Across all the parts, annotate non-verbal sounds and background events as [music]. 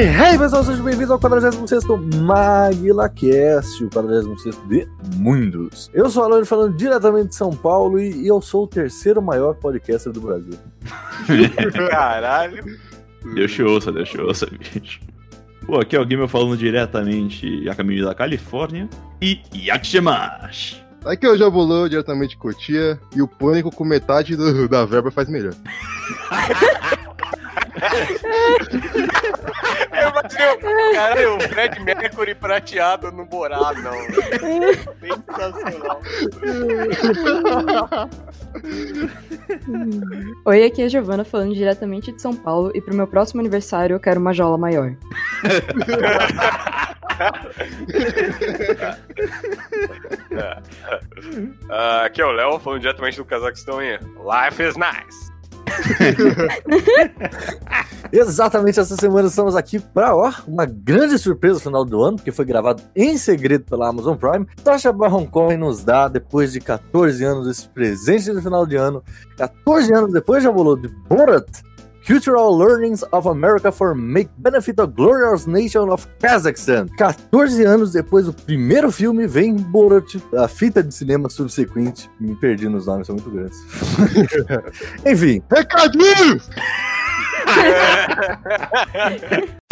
Hey, pessoal, sejam bem-vindos ao 46 MaguilaCast, o 46 de Mundos. Eu sou o Alane falando diretamente de São Paulo e, e eu sou o terceiro maior podcaster do Brasil. [laughs] Caralho. Deixa eu ouça, deixa eu ouça, bicho. Pô, aqui é o Gamer falando diretamente a caminho da Califórnia e Yakshimash. Aqui é o Jabulô, diretamente de Cotia, e o Pânico com metade do- da verba faz melhor. [laughs] Eu imaginei o cara, o Fred Mercury prateado no Boradão. Sensacional. Oi, aqui é a Giovana falando diretamente de São Paulo e pro meu próximo aniversário eu quero uma jola maior. [laughs] [laughs] Ah, aqui é o Léo, falando diretamente do Cazaquistão Life is nice. [laughs] Exatamente essa semana estamos aqui para uma grande surpresa no final do ano, porque foi gravado em segredo pela Amazon Prime. Tasha Baron Cohen nos dá, depois de 14 anos, esse presente de final de ano. 14 anos depois já rolou de Borat. Cultural Learnings of America for Make Benefit of Glorious Nation of Kazakhstan. 14 anos depois do primeiro filme, vem Borat, a fita de cinema subsequente. Me perdi nos nomes, são muito grandes. [laughs] Enfim, Recadinhos! [laughs]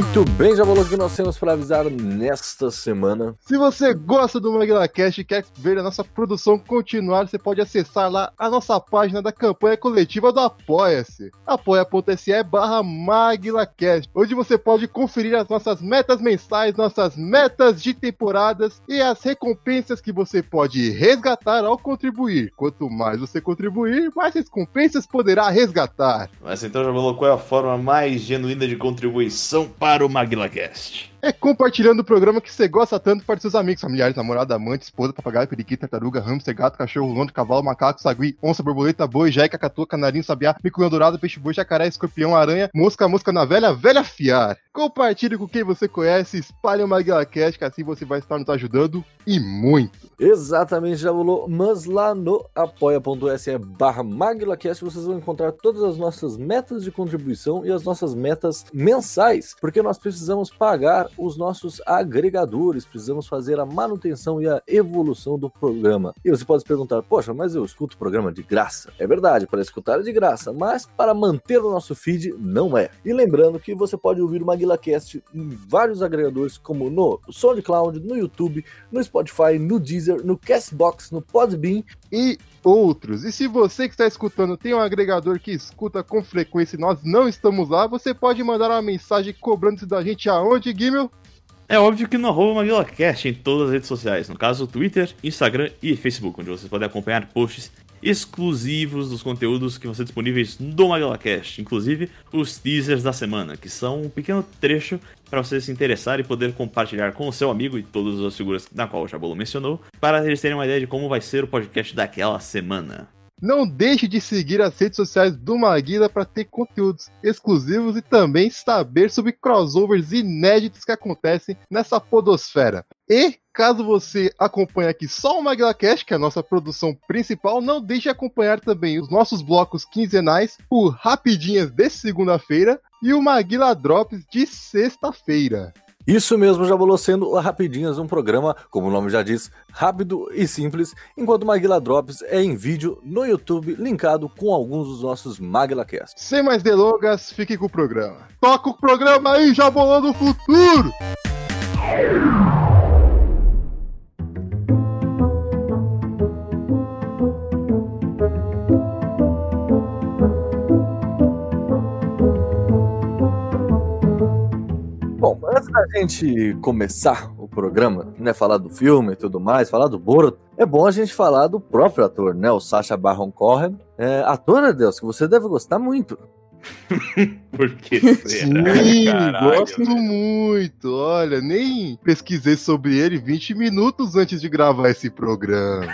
muito bem, já falou que nós temos para avisar nesta semana. Se você gosta do MaglaCast e quer ver a nossa produção continuar, você pode acessar lá a nossa página da campanha coletiva do Apoia-se. apoia.se barra MaglaCast, onde você pode conferir as nossas metas mensais, nossas metas de temporadas e as recompensas que você pode resgatar ao contribuir. Quanto mais você contribuir, mais recompensas poderá resgatar. Mas então já falou qual é a forma mais genuína de contribuição para o MaguilaCast. É compartilhando o programa que você gosta tanto para seus amigos, familiares, namorada, amante, esposa, papagaio, periquito, tartaruga, hamster, gato, cachorro, londo, cavalo, macaco, sagui, onça, borboleta, boi, jaica, catua, canarinho, sabiá, mico dourado, peixe boi, jacaré, escorpião, aranha, mosca, mosca na velha, velha fiar. Compartilhe com quem você conhece, espalhe o MaguilaCast, que assim você vai estar nos ajudando e muito. Exatamente, já rolou, mas lá no apoia.se barra MaguilaCast vocês vão encontrar todas as nossas metas de contribuição e as nossas metas mensais, porque nós precisamos pagar os nossos agregadores, precisamos fazer a manutenção e a evolução do programa. E você pode se perguntar, poxa, mas eu escuto o programa de graça. É verdade, para escutar é de graça, mas para manter o nosso feed não é. E lembrando que você pode ouvir o MaguilaCast em vários agregadores, como no SoundCloud, no YouTube, no Spotify, no Deezer, no Castbox, no Podbean e outros. E se você que está escutando tem um agregador que escuta com frequência e nós não estamos lá, você pode mandar uma mensagem cobrando isso da gente aonde, Gimel? É óbvio que no arroba MaguilaCast em todas as redes sociais, no caso Twitter, Instagram e Facebook, onde vocês podem acompanhar posts exclusivos dos conteúdos que vão ser disponíveis no MaguilaCast, inclusive os teasers da semana, que são um pequeno trecho para você se interessar e poder compartilhar com o seu amigo e todas as figuras na qual o Jabolo mencionou, para eles terem uma ideia de como vai ser o podcast daquela semana. Não deixe de seguir as redes sociais do Maguila para ter conteúdos exclusivos e também saber sobre crossovers inéditos que acontecem nessa podosfera. E caso você acompanhe aqui só o MaguilaCast, que é a nossa produção principal, não deixe de acompanhar também os nossos blocos quinzenais, o Rapidinhas de segunda-feira e o Maguila Drops de sexta-feira. Isso mesmo, já bolou sendo o Rapidinhas, um programa, como o nome já diz, rápido e simples, enquanto o Maguila Drops é em vídeo no YouTube, linkado com alguns dos nossos MaguilaCasts. Sem mais delongas, fique com o programa. Toca o programa aí, já bolando o futuro! Antes da gente começar o programa, né, falar do filme e tudo mais, falar do Borat, é bom a gente falar do próprio ator, né, o Sacha Baron Cohen, é, ator, né, Deus, que você deve gostar muito. [laughs] Por que será? Sim, Caralho, gosto velho. muito. Olha, nem pesquisei sobre ele 20 minutos antes de gravar esse programa.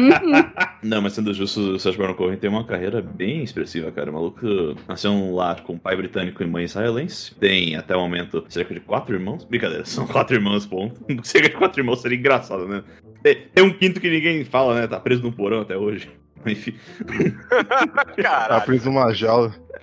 [laughs] Não, mas sendo justo, o Sacha Baron Cohen tem uma carreira bem expressiva, cara. O maluco nasceu num lar com pai britânico e mãe israelense. Tem, até o momento, cerca de quatro irmãos. Brincadeira, são quatro irmãos, ponto. [laughs] Cerca de quatro irmãos seria engraçado, né? Tem, um quinto que ninguém fala, né? Tá preso no porão até hoje. Enfim. Tá Caralho. preso numa jaula.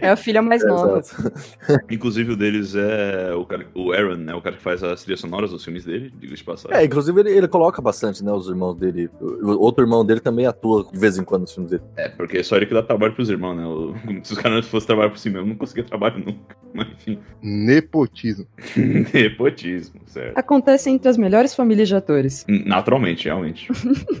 É a filha mais [laughs] nova. Inclusive, o deles é o, cara, o Aaron, né? O cara que faz as trilhas sonoras dos filmes dele, digo de passagem. É, inclusive ele, ele coloca bastante, né, os irmãos dele. O outro irmão dele também atua de vez em quando nos filmes dele. É, porque é só ele que dá trabalho pros irmãos, né? O- [laughs] Se os caras não fossem trabalhar por si mesmo, não conseguia trabalho nunca. [laughs] Mas enfim. Nepotismo. Nepotismo, certo. Acontece entre as melhores famílias de atores. Naturalmente, realmente.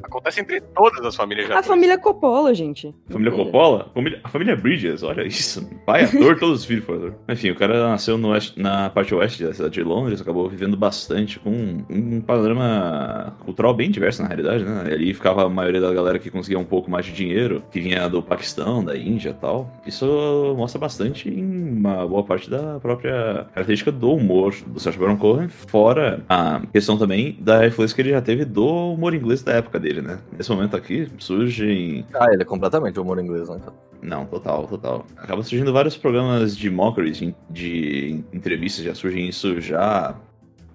Acontece entre todas as famílias já. A família Coppola, gente. Família Coppola? Família, a família Bridges, olha isso. Pai ator, todos os filhos foram ator. Enfim, o cara nasceu no oeste- na parte oeste da cidade de Londres, acabou vivendo bastante com um panorama cultural bem diverso, na realidade, né? Ali ficava a maioria da galera que conseguia um pouco mais de dinheiro, que vinha do Paquistão, da Índia e tal. Isso mostra bastante em uma boa parte da própria característica do humor do Sacha Baron Cohen, fora a questão também da influência que ele já teve do humor inglês da época dele, né? Nesse momento aqui surgem Ah, ele é completamente humor inglês, né? não, total, total. Acaba surgindo vários programas de mockery, de, de entrevistas, já surgem isso já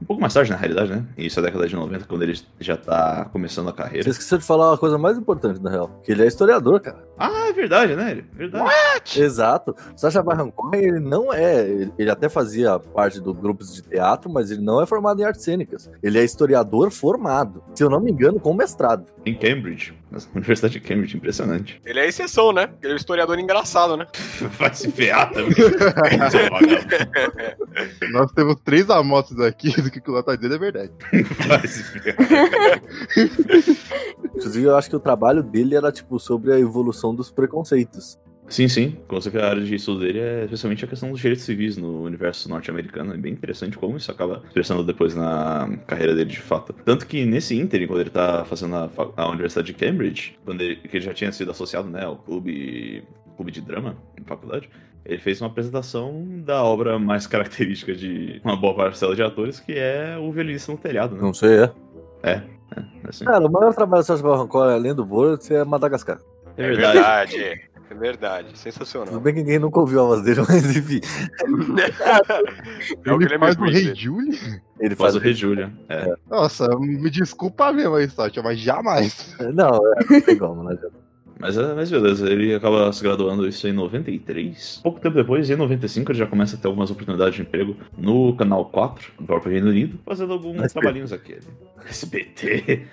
um pouco mais tarde, na realidade, né? Isso é a década de 90, quando ele já tá começando a Você carreira. esqueceu de falar uma coisa mais importante, na real. Que ele é historiador, cara. Ah, é verdade, né? Verdade. Exato. Sacha Baron Cohen, ele não é. ele- Ele até fazia parte do grupos de teatro, mas ele não é formado em artes cênicas. Ele é historiador formado. Se eu não me engano, com mestrado. Em Cambridge, na Universidade de Cambridge, impressionante. [laughs] Ele é a exceção, né? Ele é um historiador engraçado, né? Vai se ferrar também. [laughs] Nós temos três amostras aqui do que o Léo tá dizendo é verdade. Vai se ferrar. Inclusive, eu acho que o trabalho dele era, tipo, sobre a evolução dos preconceitos. Sim, sim. Com certeza a área de estudo dele é especialmente a questão dos direitos civis no universo norte-americano. É bem interessante como isso acaba expressando depois na carreira dele de fato. Tanto que nesse ínterim, quando ele tá fazendo a, a Universidade de Cambridge, quando ele, que ele já tinha sido associado né, ao clube, clube de drama na faculdade, ele fez uma apresentação da obra mais [laughs] característica de uma boa parcela de atores, que é o violinista no telhado, né? Não sei, é. É, assim. Cara, o maior trabalho do Baron Cohen, além do Borat, é Madagascar. É É verdade. É verdade. Tudo Sensacional. bem que ninguém nunca ouviu a voz dele, [laughs] mas enfim. É o ele faz o Rei. Julie? Ele Faz faz. o Rei Julia. É. Nossa, me desculpa mesmo aí, Sátia, mas jamais. Não, é, não tem como, né? Mas, é- mas beleza, ele acaba se graduando isso em 93. Pouco tempo depois, em 95, ele já começa a ter algumas oportunidades de emprego no Canal 4, no próprio Reino Unido, fazendo alguns SBT. trabalhinhos aqui. ali. SBT.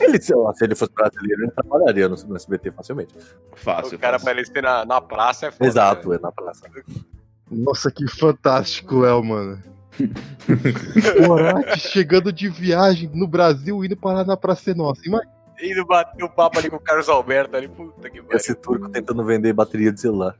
Ele, se, se ele fosse brasileiro, ele trabalharia no, no SBT facilmente. Fácil, O cara pra fácil. ele ser na, na praça é foda. Exato, né? é na praça. Nossa, que fantástico, El, mano. [laughs] Borat chegando de viagem no Brasil, indo parar na Praça Nossa. Imagina. Indo bater o papo ali com o Carlos Alberto ali. Puta que pariu. Esse turco tentando vender bateria de celular.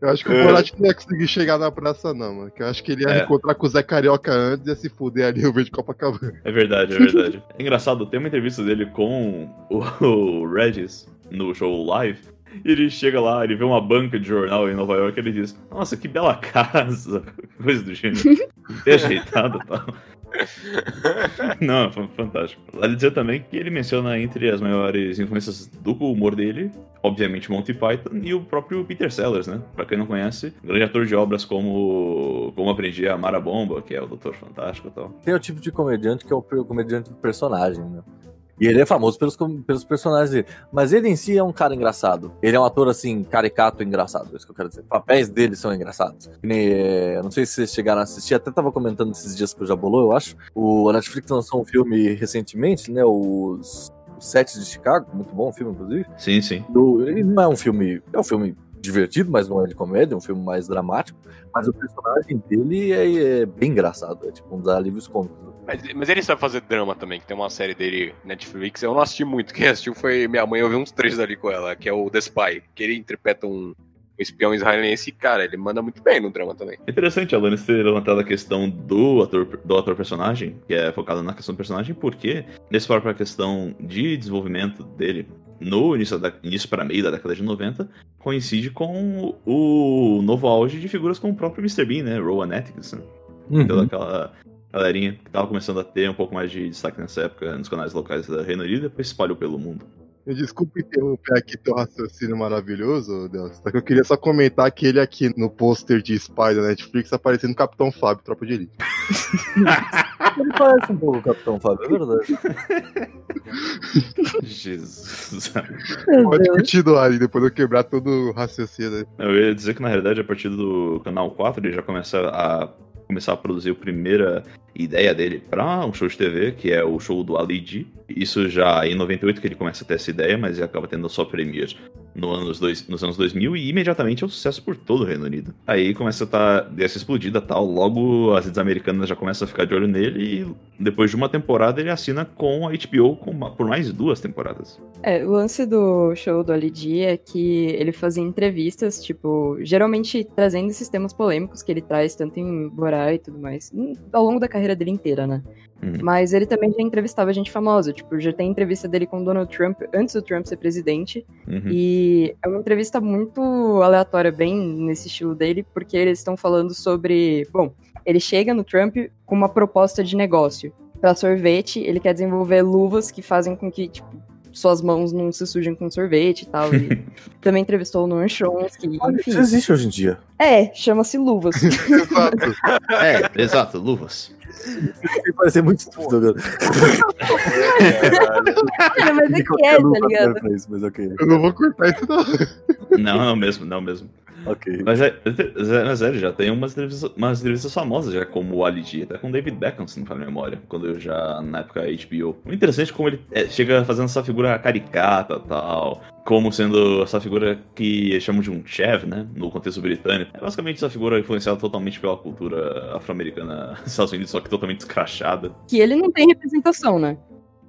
Eu acho que o Borat não ia conseguir chegar na praça, não, mano. Que eu acho que ele ia É. encontrar com o Zé Carioca antes e ia se fuder ali o verde Copacabana. É verdade, é verdade. [laughs] É engraçado, tem uma entrevista dele com o, [laughs] o Regis no show live. E ele chega lá, ele vê uma banca de jornal em Nova York e ele diz: Nossa, que bela [laughs] casa, coisa do gênero. [laughs] Bem ajeitada e tal. Não, foi fantástico. Vale dizer também que ele menciona entre as maiores influências do humor dele, obviamente Monty Python e o próprio Peter Sellers, né? Pra quem não conhece, grande ator de obras como Como Aprendi a Amar a Bomba, que é o Doutor Fantástico e tal. Tem o tipo de comediante que é o comediante do personagem, né? E ele é famoso pelos, pelos personagens dele. Mas ele em si é um cara engraçado. Ele é um ator, assim, caricato engraçado. É isso que eu quero dizer. Papéis dele são engraçados. Nem, é, não sei se vocês chegaram a assistir, até tava comentando esses dias que eu já bolou, eu acho. O, a Netflix lançou um filme recentemente, né? Os, os Sete de Chicago. Muito bom o filme, inclusive. Sim, sim. Do- ele não é um filme. É um filme divertido, mas não é de comédia, é um filme mais dramático. Mas o personagem dele é, é bem engraçado. É tipo um dos alívios cômicos. Mas, mas ele sabe fazer drama também, que tem uma série dele Netflix. Eu não assisti muito, quem assistiu foi minha mãe, eu vi uns três ali com ela, que é o The Spy, que ele interpreta um, um espião israelense cara, ele manda muito bem no drama também. Interessante a Alanis ter levantado a questão do ator, do ator personagem, que é focado na questão do personagem, porque nessa própria questão de desenvolvimento dele no início, da, início para meio da década de 90, coincide com o novo auge de figuras como o próprio Mr. Bean, né? Rowan Atkinson. Toda aquela galerinha que tava começando a ter um pouco mais de destaque nessa época nos canais locais da Reino Unido e depois se espalhou pelo mundo. Desculpa interromper aqui teu raciocínio maravilhoso, Deus. Só que eu queria só comentar que ele aqui no pôster de Spy da Netflix aparecendo Capitão Fábio, Tropa de Elite. [laughs] Ele parece um pouco o Capitão Fábio, é verdade. [laughs] [laughs] Jesus. Pode continuar aí, depois eu quebrar todo o raciocínio aí. Eu ia dizer que na realidade a partir do canal 4 ele já começa a começar a produzir a primeira ideia dele para um show de TV, que é o show do Ali G. Isso já em 98 que ele começa a ter essa ideia, mas acaba tendo só premiere no anos dois, nos anos 2000 e imediatamente é um sucesso por todo o Reino Unido. Aí começa a estar dessa explodida tal, logo as redes americanas já começam a ficar de olho nele e depois de uma temporada ele assina com a HBO com por mais duas temporadas. É, o lance do show do Ali G é que ele fazia entrevistas, tipo, geralmente trazendo esses temas polêmicos que ele traz tanto em Borá e tudo mais, hum, ao longo da carreira dele inteira, né? Uhum. Mas ele também já entrevistava gente famosa, tipo, já tem entrevista dele com o Donald Trump antes do Trump ser presidente, Uhum. e é uma entrevista muito aleatória, bem nesse estilo dele, porque eles estão falando sobre. Bom, ele chega no Trump com uma proposta de negócio. Para sorvete, ele quer desenvolver luvas que fazem com que, tipo, suas mãos não se sujem com sorvete e tal. E [laughs] também entrevistou o Noam Chomsky, enfim. Isso existe hoje em dia. É, chama-se luvas. [laughs] Exato. É, exato, luvas. Vai parecer muito estúpido agora. [laughs] Mas é que é, tá ligado? Isso, mas ok. Eu não vou cortar isso não. Não, não mesmo, não mesmo. Ok. Mas é, é, mas é, já tem umas entrevistas, umas entrevistas famosas já, como o Ali G, até com o David Beckham, se não me memória, quando eu já, na época, HBO. Muito interessante como ele é, chega fazendo essa figura caricata tal, como sendo essa figura que chamam de um chev, né, no contexto britânico. É basicamente essa figura influenciada totalmente pela cultura afro-americana [laughs] dos Estados Unidos, só que totalmente escrachada. Que ele não tem representação, né?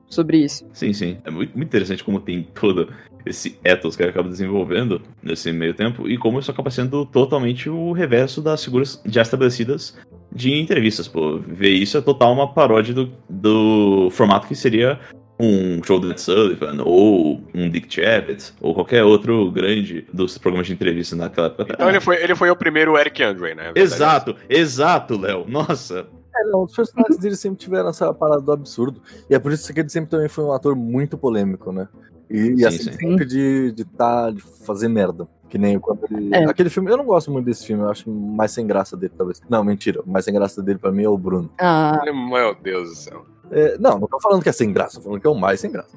Sobre isso. Sim, sim. É muito, muito interessante como tem todo esse ethos que ele acaba desenvolvendo nesse meio tempo e como isso acaba sendo totalmente o reverso das figuras já estabelecidas de entrevistas. Pô, ver isso é total uma paródia do, do formato que seria um show do Ed Sullivan ou um Dick Chavez ou qualquer outro grande dos programas de entrevista naquela época. Então ele foi, ele foi o primeiro Eric Andre, né? Exato, exato, Léo. Nossa. É, não, os personagens dele sempre tiveram essa parada do absurdo. E é por isso que ele sempre também foi um ator muito polêmico, né? E, e Sim, assim, sim. sempre de, de, tá, de fazer merda. Que nem quando ele. É. Aquele filme, eu não gosto muito desse filme, eu acho mais sem graça dele, talvez. Não, mentira. O mais sem graça dele pra mim é o Bruno. Ah, Meu Deus do céu. É, não, não tô falando que é sem graça, tô falando que é o mais sem graça.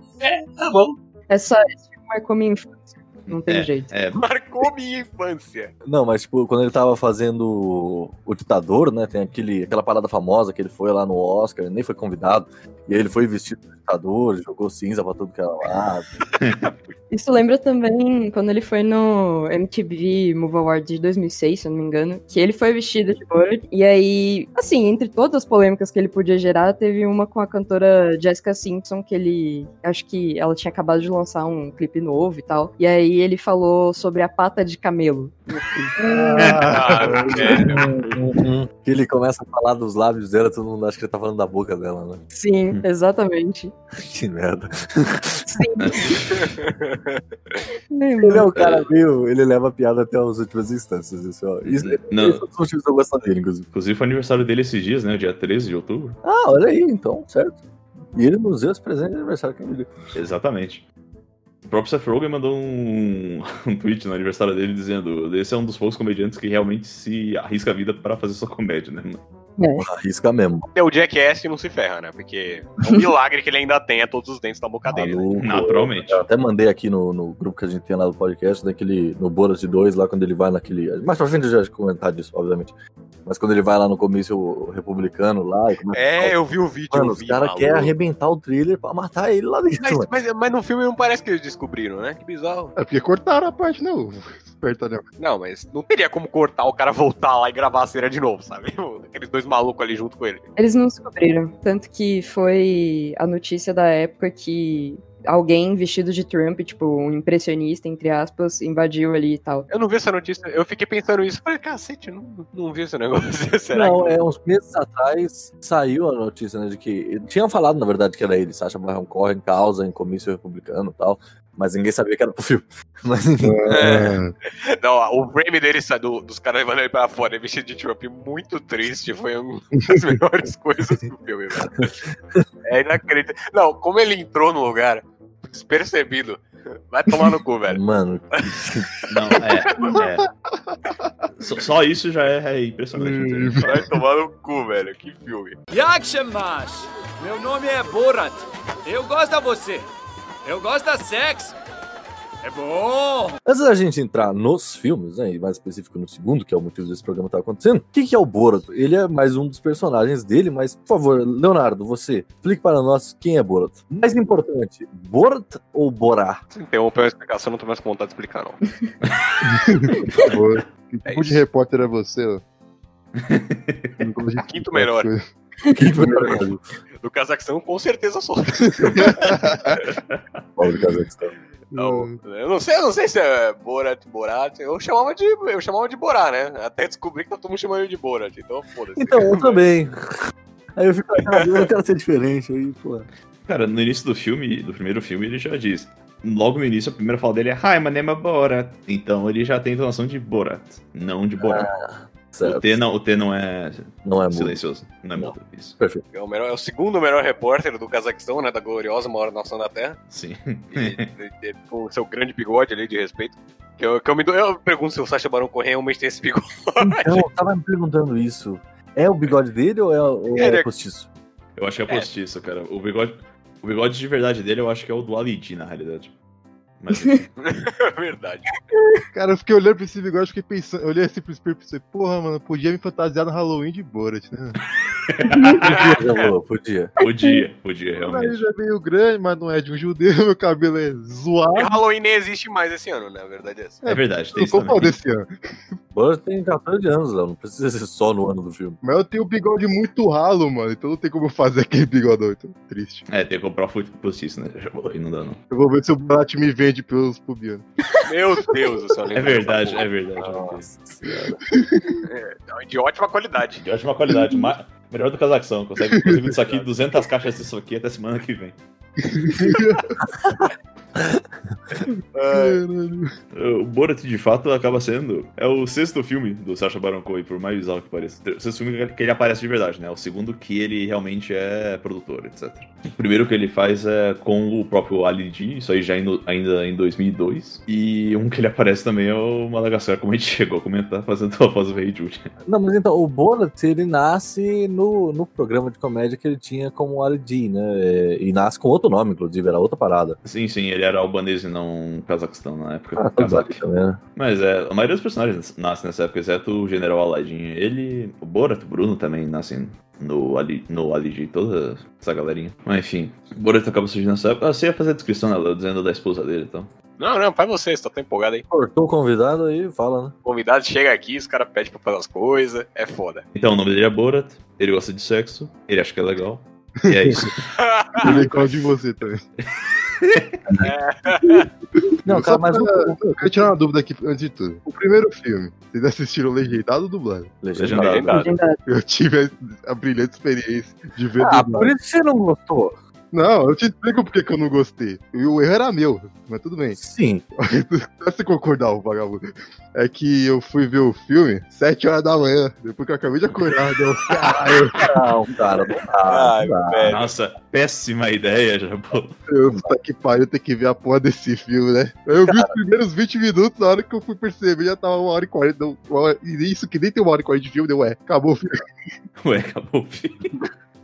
Tá bom. é só esse filme marcou minha infância. Não tem jeito. É, Marcou minha infância. Não, mas tipo, quando ele tava fazendo o ditador, né? Tem aquele, aquela parada famosa que ele foi lá no Oscar, ele nem foi convidado. E aí ele foi vestido de ditador, jogou cinza pra tudo que era lado. [laughs] Isso lembra também quando ele foi no MTV Move Award de 2006, se eu não me engano, que ele foi vestido de ouro. E aí, assim, entre todas as polêmicas que ele podia gerar, teve uma com a cantora Jessica Simpson, que ele. Acho que ela tinha acabado de lançar um clipe novo e tal. E aí ele falou sobre a pata de camelo. Ah. Que ele começa a falar dos lábios dela, todo mundo acha que ele tá falando da boca dela, né? Sim, Hum. exatamente. Que merda. Sim. Ele é o cara meio. Ele leva a piada até as últimas instâncias. Isso, ó. Isso, Não. Esse é um dos motivos que eu gosto dele, inclusive. Inclusive foi aniversário dele esses dias, né? Dia 13 de outubro. Ah, olha aí, então, certo. E ele nos deu esse presente de aniversário que ele deu. Exatamente. O próprio Seth Rogen mandou um, [laughs] um tweet no aniversário dele dizendo: esse é um dos poucos comediantes que realmente se arrisca a vida para fazer sua comédia, né? Arrisca mesmo. É o Jackass não se ferra, né? Porque é um milagre que ele ainda tenha todos os dentes na boca dele. né? Maluco. Naturalmente. Eu até mandei aqui no, no grupo que a gente tem lá do podcast, daquele, no Boras de 2, lá quando ele vai naquele. Mais pra frente eu já comentar disso, obviamente. Mas quando ele vai lá no comício republicano lá e a É, eu vi o vídeo. Mano, eu os vi, caras querem arrebentar o trailer pra matar ele lá dentro. Mas, mas, mas no filme não parece que eles descobriram, né? Que bizarro. É porque cortaram a parte, né? Espertalhão. Não, mas não teria como cortar o cara voltar lá e gravar a cena de novo, sabe? [laughs] Aqueles dois malucos ali junto com ele. Eles não descobriram. Tanto que foi a notícia da época que alguém vestido de Trump, tipo, um impressionista, entre aspas, invadiu ali e tal. Eu não vi essa notícia, eu fiquei pensando isso. Falei, cacete, não, não vi esse negócio. [laughs] Será Não, que... é uns meses atrás saiu a notícia, né, de que. Tinham falado, na verdade, que era ele, Sacha Baron Cohen, causa em comício republicano e tal. Mas ninguém sabia que era pro filme. [laughs] Mas enfim. É. Não, o frame dele do- dos caras levando ele pra fora, ele vestido de Trump, muito triste. Foi uma [laughs] das melhores coisas do filme, velho. É inacreditável. Não, como ele entrou no lugar, despercebido. Vai tomar no cu, velho. [laughs] Mano, Não, é. é. Só, só isso já é, é impressionante. entendeu? Vai tomar no cu, velho. Que filme. Yakshemash! Meu nome é Borat. Eu gosto da você. Eu gosto da sexo. É bom! Antes da gente entrar nos filmes, né, e mais específico no segundo, que é o motivo desse programa estar acontecendo, o que, que é o Borat? Ele é mais um dos personagens dele, mas, por favor, Leonardo, você, explique para nós quem é Borat. Mais importante, Borat ou Borá? Se interrompeu a explicação, não tô mais com vontade de explicar, não. [laughs] Por favor. Que É tipo de isso. repórter é você, [laughs] gosto de Quinto melhor. Do Cazaquistão, com certeza sou. [laughs] Paulo do Cazaquistão. Não, eu não sei, eu não sei se é Borat, Borat. Eu chamava de, eu chamava de Borá, né? Até descobri que tá todo mundo chamando ele de Borat. Então, foda-se. Então, eu também. Aí eu fico, eu não quero ser diferente. Aí, pô. Cara, no início do filme, do primeiro filme, ele já diz. Logo no início, a primeira fala dele é Hi, my name is Borat. Então ele já tem entonação de Borat, não de Borat. o, Certo. T não, o T não é Não é silencioso, não é Não. mudo. Isso, Perfeito. É o, melhor- é o segundo melhor repórter do Cazaquistão, né? Da gloriosa maior nação da Terra. sim. E- e- com o seu grande bigode ali de respeito. Que eu, que eu, me dou, eu pergunto se o Sacha Baron Cohen realmente tem esse bigode. Então, eu tava me perguntando isso. É o bigode dele ou é, ou é é- postiço? Eu acho que é postiço, cara. O bigode, o bigode de verdade dele, eu acho que é o do Ali G, na realidade. Mas. [laughs] É verdade. Cara, eu fiquei olhando pra esse bigode, fiquei pensando, eu olhei assim pro espelho e pensei, porra, mano, podia me fantasiar no Halloween de Borat, né? [laughs] Podia, já falou, podia. podia, podia, Meu realmente. nariz é meio grande, mas não é de um judeu, [laughs] meu cabelo é E zoado. Halloween nem existe mais esse ano, né? A verdade é essa. É verdade, tem isso também. desse ano. Borat tem 14 anos. Não precisa ser só no ano do filme. Mas eu tenho um bigode muito ralo, mano, então não tem como eu fazer aquele bigodão, então triste. É, tem que comprar o fute postiço, né? Já falou aí, não dá não. Eu vou ver se o Borat me vende pelos pubianos. Meu Deus do céu. É verdade, é verdade. Nossa. É de ótima qualidade. De ótima qualidade, ma- melhor do Cazaquistão. Consegue, inclusive, disso aqui, [laughs] 200 caixas disso aqui até semana que vem. [laughs] O Borat, de fato, acaba sendo. É o sexto filme do Sacha Baron Cohen, por mais bizarro que pareça. O sexto filme que ele aparece de verdade, né? O segundo que ele realmente é produtor, etc. O primeiro que ele faz é com o próprio Ali G, isso aí já ainda em 2002. E um que ele aparece também é o Madagascar, como a gente [laughs] chegou a comentar, fazendo a voz do Rei Jude. Não, mas então, o Borat, ele nasce no, no programa de comédia que ele tinha como Ali G, né? É, E nasce com outro nome, inclusive, era outra parada. Sim, sim, ele era albanês e não Cazaquistão na época. Ah, tá Cazaque. também, né? Mas é, a maioria dos personagens nasce nessa época, exceto o General Aladdin. Ele, o Borat, o Bruno também nascem no, Ali, no Ali G, toda essa galerinha. Mas enfim, o Borat acaba surgindo nessa época. Ah, você ia fazer a descrição, né, Léo, dizendo da esposa dele então. Não, não, faz você, você tá tão empolgado aí. Cortou o convidado aí, fala, né? O convidado chega aqui, os caras pedem pra fazer as coisas, é foda. Então, o nome dele é Borat, ele gosta de sexo, ele acha que é legal. E é isso. [laughs] Ele é de você também. [laughs] [laughs] Não, cara, Só mas pra- o- Eu quero tirar uma dúvida aqui antes de tudo. O primeiro filme, vocês assistiram legendado ou dublado? Legendado. Legendado. Eu tive a, a brilhante experiência de ver Ah, dublado. por isso que você não gostou? Não, eu te explico porque que eu não gostei. E o erro era meu, mas tudo bem. Sim. [laughs] Pra você concordar, o vagabundo. É que eu fui ver o filme 7 horas da manhã, depois que eu acabei de acordar. [laughs] Deu, caralho, Não, cara, não dá. Ai, velho. Nossa, péssima ideia, já, pô. eu, puta que pariu, ter que ver a porra desse filme, né? Eu vi os primeiros 20 minutos, na hora que eu fui perceber, já tava uma hora e 40. Deu, uma hora- e isso que nem tem uma hora e 40 de filme, deu, ué, acabou o filme. Ué, acabou o filme.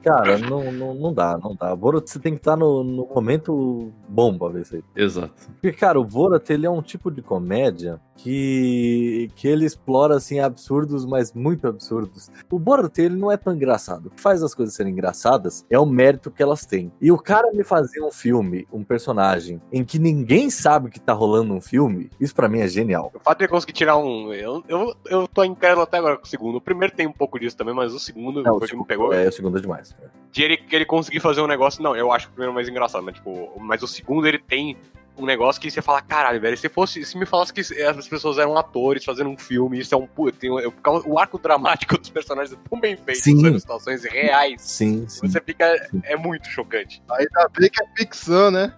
Cara, não, não, não dá, não dá. Borat você tem que estar no, no momento bom pra ver isso aí. Exato. Porque, cara, o Borat, ele é um tipo de comédia que, que ele explora, assim, absurdos, mas muito absurdos. O Borat, ele não é tão engraçado. O que faz as coisas serem engraçadas é o mérito que elas têm. E o cara me fazer um filme, um personagem, em que ninguém sabe que tá rolando um filme, isso pra mim é genial. O fato de ele conseguir tirar um. Eu, eu, eu tô incrédulo até agora com o segundo. O primeiro tem um pouco disso também, mas o segundo Não, foi o que me pegou. É, o segundo é demais. De ele, que ele conseguir fazer um negócio. Não, eu acho o primeiro mais engraçado, mas tipo. Mas o segundo ele tem um negócio que você fala, caralho, velho, se fosse. Se me falasse que as pessoas eram atores fazendo um filme, isso é um. Tem, um- o arco dramático dos personagens é tão bem feito, Sim. situações reais. Sim, sim. Você fica. É muito chocante. Ainda bem que é ficção, né?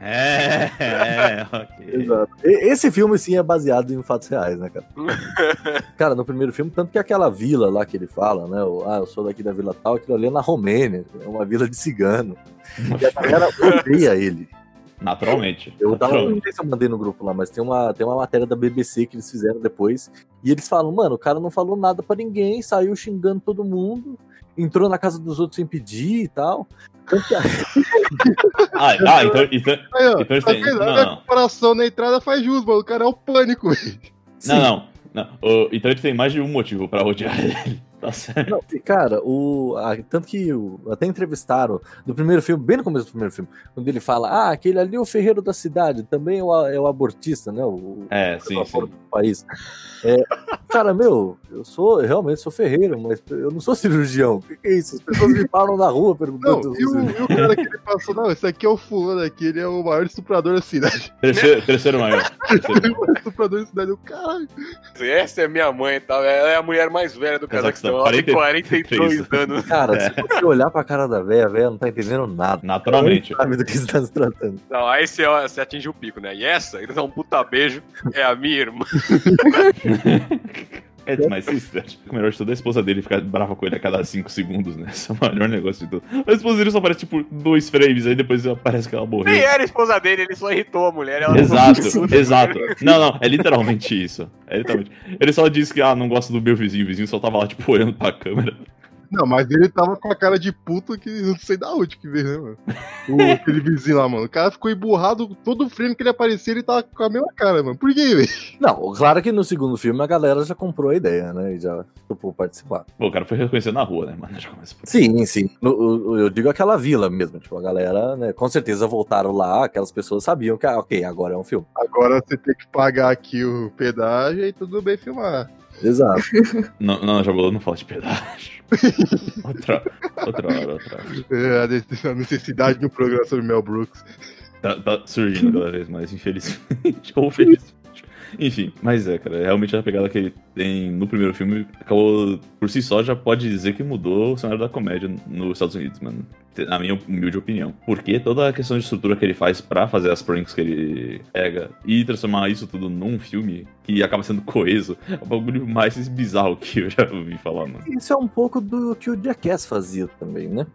É, é, ok. Exato. E- Esse filme, sim, é baseado em fatos reais, né, cara? [laughs] cara, no primeiro filme, tanto que aquela vila lá que ele fala, né? o- ah, eu sou daqui da vila tal, aquilo ali é na Romênia, é uma vila de cigano. E a galera [laughs] odeia ele. Naturalmente. Eu tava, não naturalmente. sei se eu mandei no grupo lá, mas tem uma, tem uma matéria da BBC que eles fizeram depois. E eles falam, mano, o cara não falou nada pra ninguém, saiu xingando todo mundo, entrou na casa dos outros sem pedir e tal. [laughs] Ah, ah, então, então, Aí, ó, Então, tá assim, não, a não. comparação na entrada faz jus, mano. O cara é o pânico. [laughs] Não, não. não. Então ele tem mais de um motivo pra odiar [laughs] ele. Tá certo. Não, cara, o, a- tanto que o- até entrevistaram no primeiro filme, bem no começo do primeiro filme, quando ele fala, ah, aquele ali é o ferreiro da cidade, também é o, é o abortista, né? O, É, sim, o fora sim. do país. É, cara, meu, eu sou, eu realmente sou ferreiro, mas eu não sou cirurgião. O que, que é isso? As pessoas me param na rua Não, perguntando. e o, e o cara que ele passou, não, esse aqui é o fulano aqui, ele é o maior estuprador da cidade. [laughs] Terceiro, terceiro maior. Terceiro. [laughs] O estuprador da cidade. Eu, caralho. Essa é minha mãe e tal. Ela é a mulher mais velha do Cazaquistão, Cazaquistão. Ela tem 40 42 anos. Cara, É. se você olhar pra cara da véia, a véia não tá entendendo nada. Naturalmente. Não sabe do que está se tratando. Não, aí você, você atinge o pico, né? E essa, ele dá um puta beijo, é a minha irmã. [laughs] It's my sister. O melhor de tudo é a esposa dele ficar brava com ele a cada 5 segundos, né? Esse é o melhor negócio de tudo. A esposa dele só aparece, tipo, dois frames, aí depois aparece que ela morreu. Nem era a esposa dele, ele só irritou a mulher. Exato, exato. Não, não, é literalmente isso. É literalmente. Ele só disse que, ah, não gosta do meu vizinho, o vizinho só tava lá, tipo, olhando pra câmera. Não, mas ele tava com a cara de puto que não sei da onde que veio, né, mano? O, [laughs] aquele vizinho lá, mano. O cara ficou emburrado, todo frame que ele aparecia, ele tava com a mesma cara, mano. Por quê, velho? Não, claro que no segundo filme a galera já comprou a ideia, né? E já topou participar. Pô, o cara foi reconhecido na rua, né, mano? Já começa por aí. Sim, sim. No- o- eu digo aquela vila mesmo. Tipo, a galera, né? Com certeza voltaram lá, aquelas pessoas sabiam que, ah, ok, agora é um filme. Agora você tem que pagar aqui o pedágio e tudo bem filmar. Exato. [laughs] Não, não, Jabulô não fala de pedágio. [laughs] outra, outra hora, outra hora. É, a nece- a necessidade de um programa sobre Mel Brooks. Tá, tá surgindo cada vez mais, infelizmente. [laughs] Ou felizmente. Enfim, mas é, cara, realmente a pegada que ele tem no primeiro filme acabou, por si só, já pode dizer que mudou o cenário da comédia nos Estados Unidos, mano. Na minha humilde opinião. Porque toda a questão de estrutura que ele faz pra fazer as pranks que ele pega e transformar isso tudo num filme que acaba sendo coeso é o bagulho mais bizarro que eu já ouvi falar, mano. Isso é um pouco do que o Jackass fazia também, né?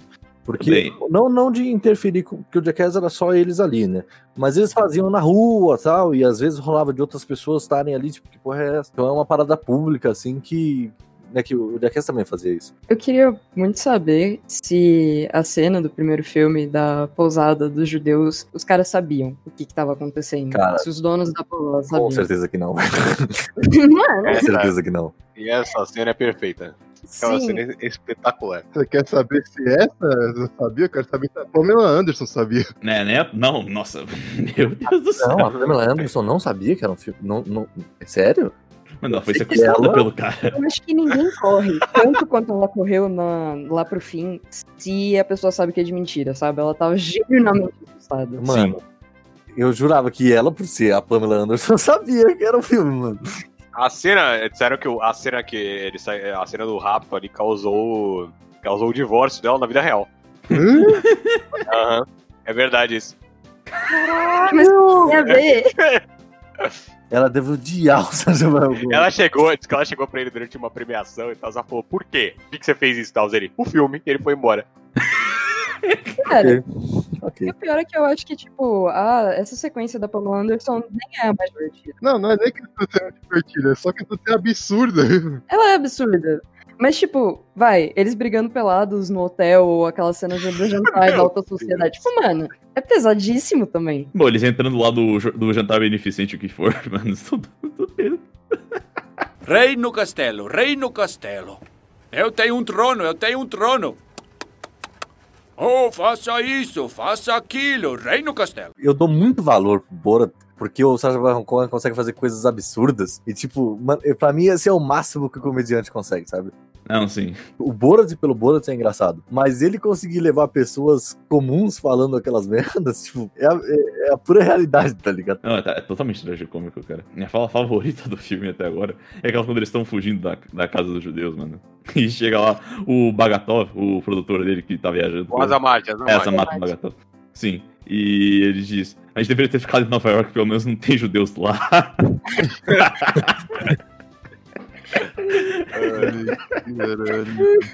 Porque não, não de interferir com porque o Jackass era só eles ali, né? Mas eles faziam na rua tal, e às vezes rolava de outras pessoas estarem ali, tipo, que porra é essa? Então é uma parada pública, assim, que. Né, que o Jackass também fazia isso. Eu queria muito saber se a cena do primeiro filme da pousada dos judeus, os caras sabiam o que estava acontecendo. Cara, se os donos da pousada Com sabiam. certeza que não. [laughs] Mano, Com certeza que não. E essa cena é perfeita. Aquela sim. cena é espetacular. Você quer saber se essa eu sabia? Eu quero saber se a Pamela Anderson sabia. Né, né? Não, nossa, [laughs] meu Deus do céu. Não, a Pamela Anderson não sabia que era um filme. Não, não... É sério? Mano, ela foi sequestrada ela- pelo cara. Eu acho que ninguém corre tanto quanto ela correu na- lá pro fim, se a pessoa sabe que é de mentira, sabe? Ela tava genuinamente assustada. Mano, Eu jurava que ela, por ser a Pamela Anderson, [laughs] sabia que era um filme, mano. A cena, disseram que a cena que ele sai- a cena do rapto ali causou causou o divórcio dela na vida real. Aham. É verdade isso. Mas tem a [laughs] ver. Ela deve odiar o Baron Cohen. Ela chegou, disse que ela chegou pra ele durante uma premiação e tal, ela falou, por quê? Por que, você fez isso, tal? Ele, o filme, e ele foi embora. Cara, Ok. e o pior é que eu acho que, tipo, ah, essa sequência da Pamela Anderson nem é a mais divertida. Não, não é nem que isso seja divertido, é só que isso é absurda. [laughs] Ela é absurda. Mas, tipo, vai, eles brigando pelados no hotel, ou aquela cena de do jantar da alta sociedade. Tipo, mano, é pesadíssimo também. Bom, eles entrando lá do, do jantar beneficente, o que for, [laughs] mano. Tudo, tudo. Rei no castelo, rei no castelo. Eu tenho um trono, eu tenho um trono. Oh, faça isso, faça aquilo, rei no castelo. Eu dou muito valor pro Borat, porque o Sacha Baron Cohen consegue fazer coisas absurdas. E, tipo, mano, pra mim esse é o máximo que o comediante consegue, sabe? Não, sim. O Borat pelo Borat é engraçado. Mas ele conseguir levar pessoas comuns falando aquelas [laughs] merdas, tipo, é a, é- é a pura realidade, tá ligado? Não, é, é totalmente tragicômico, cara. Minha fala favorita [laughs] do filme até agora é aquela quando eles estão fugindo da, da casa dos judeus, mano. [laughs] E chega lá o Bagatov, o produtor dele que tá viajando. O Azamate, É, Azamate. mata Bagatov. Sim. E ele diz: A gente deveria ter ficado em Nova York, pelo menos não tem judeus lá.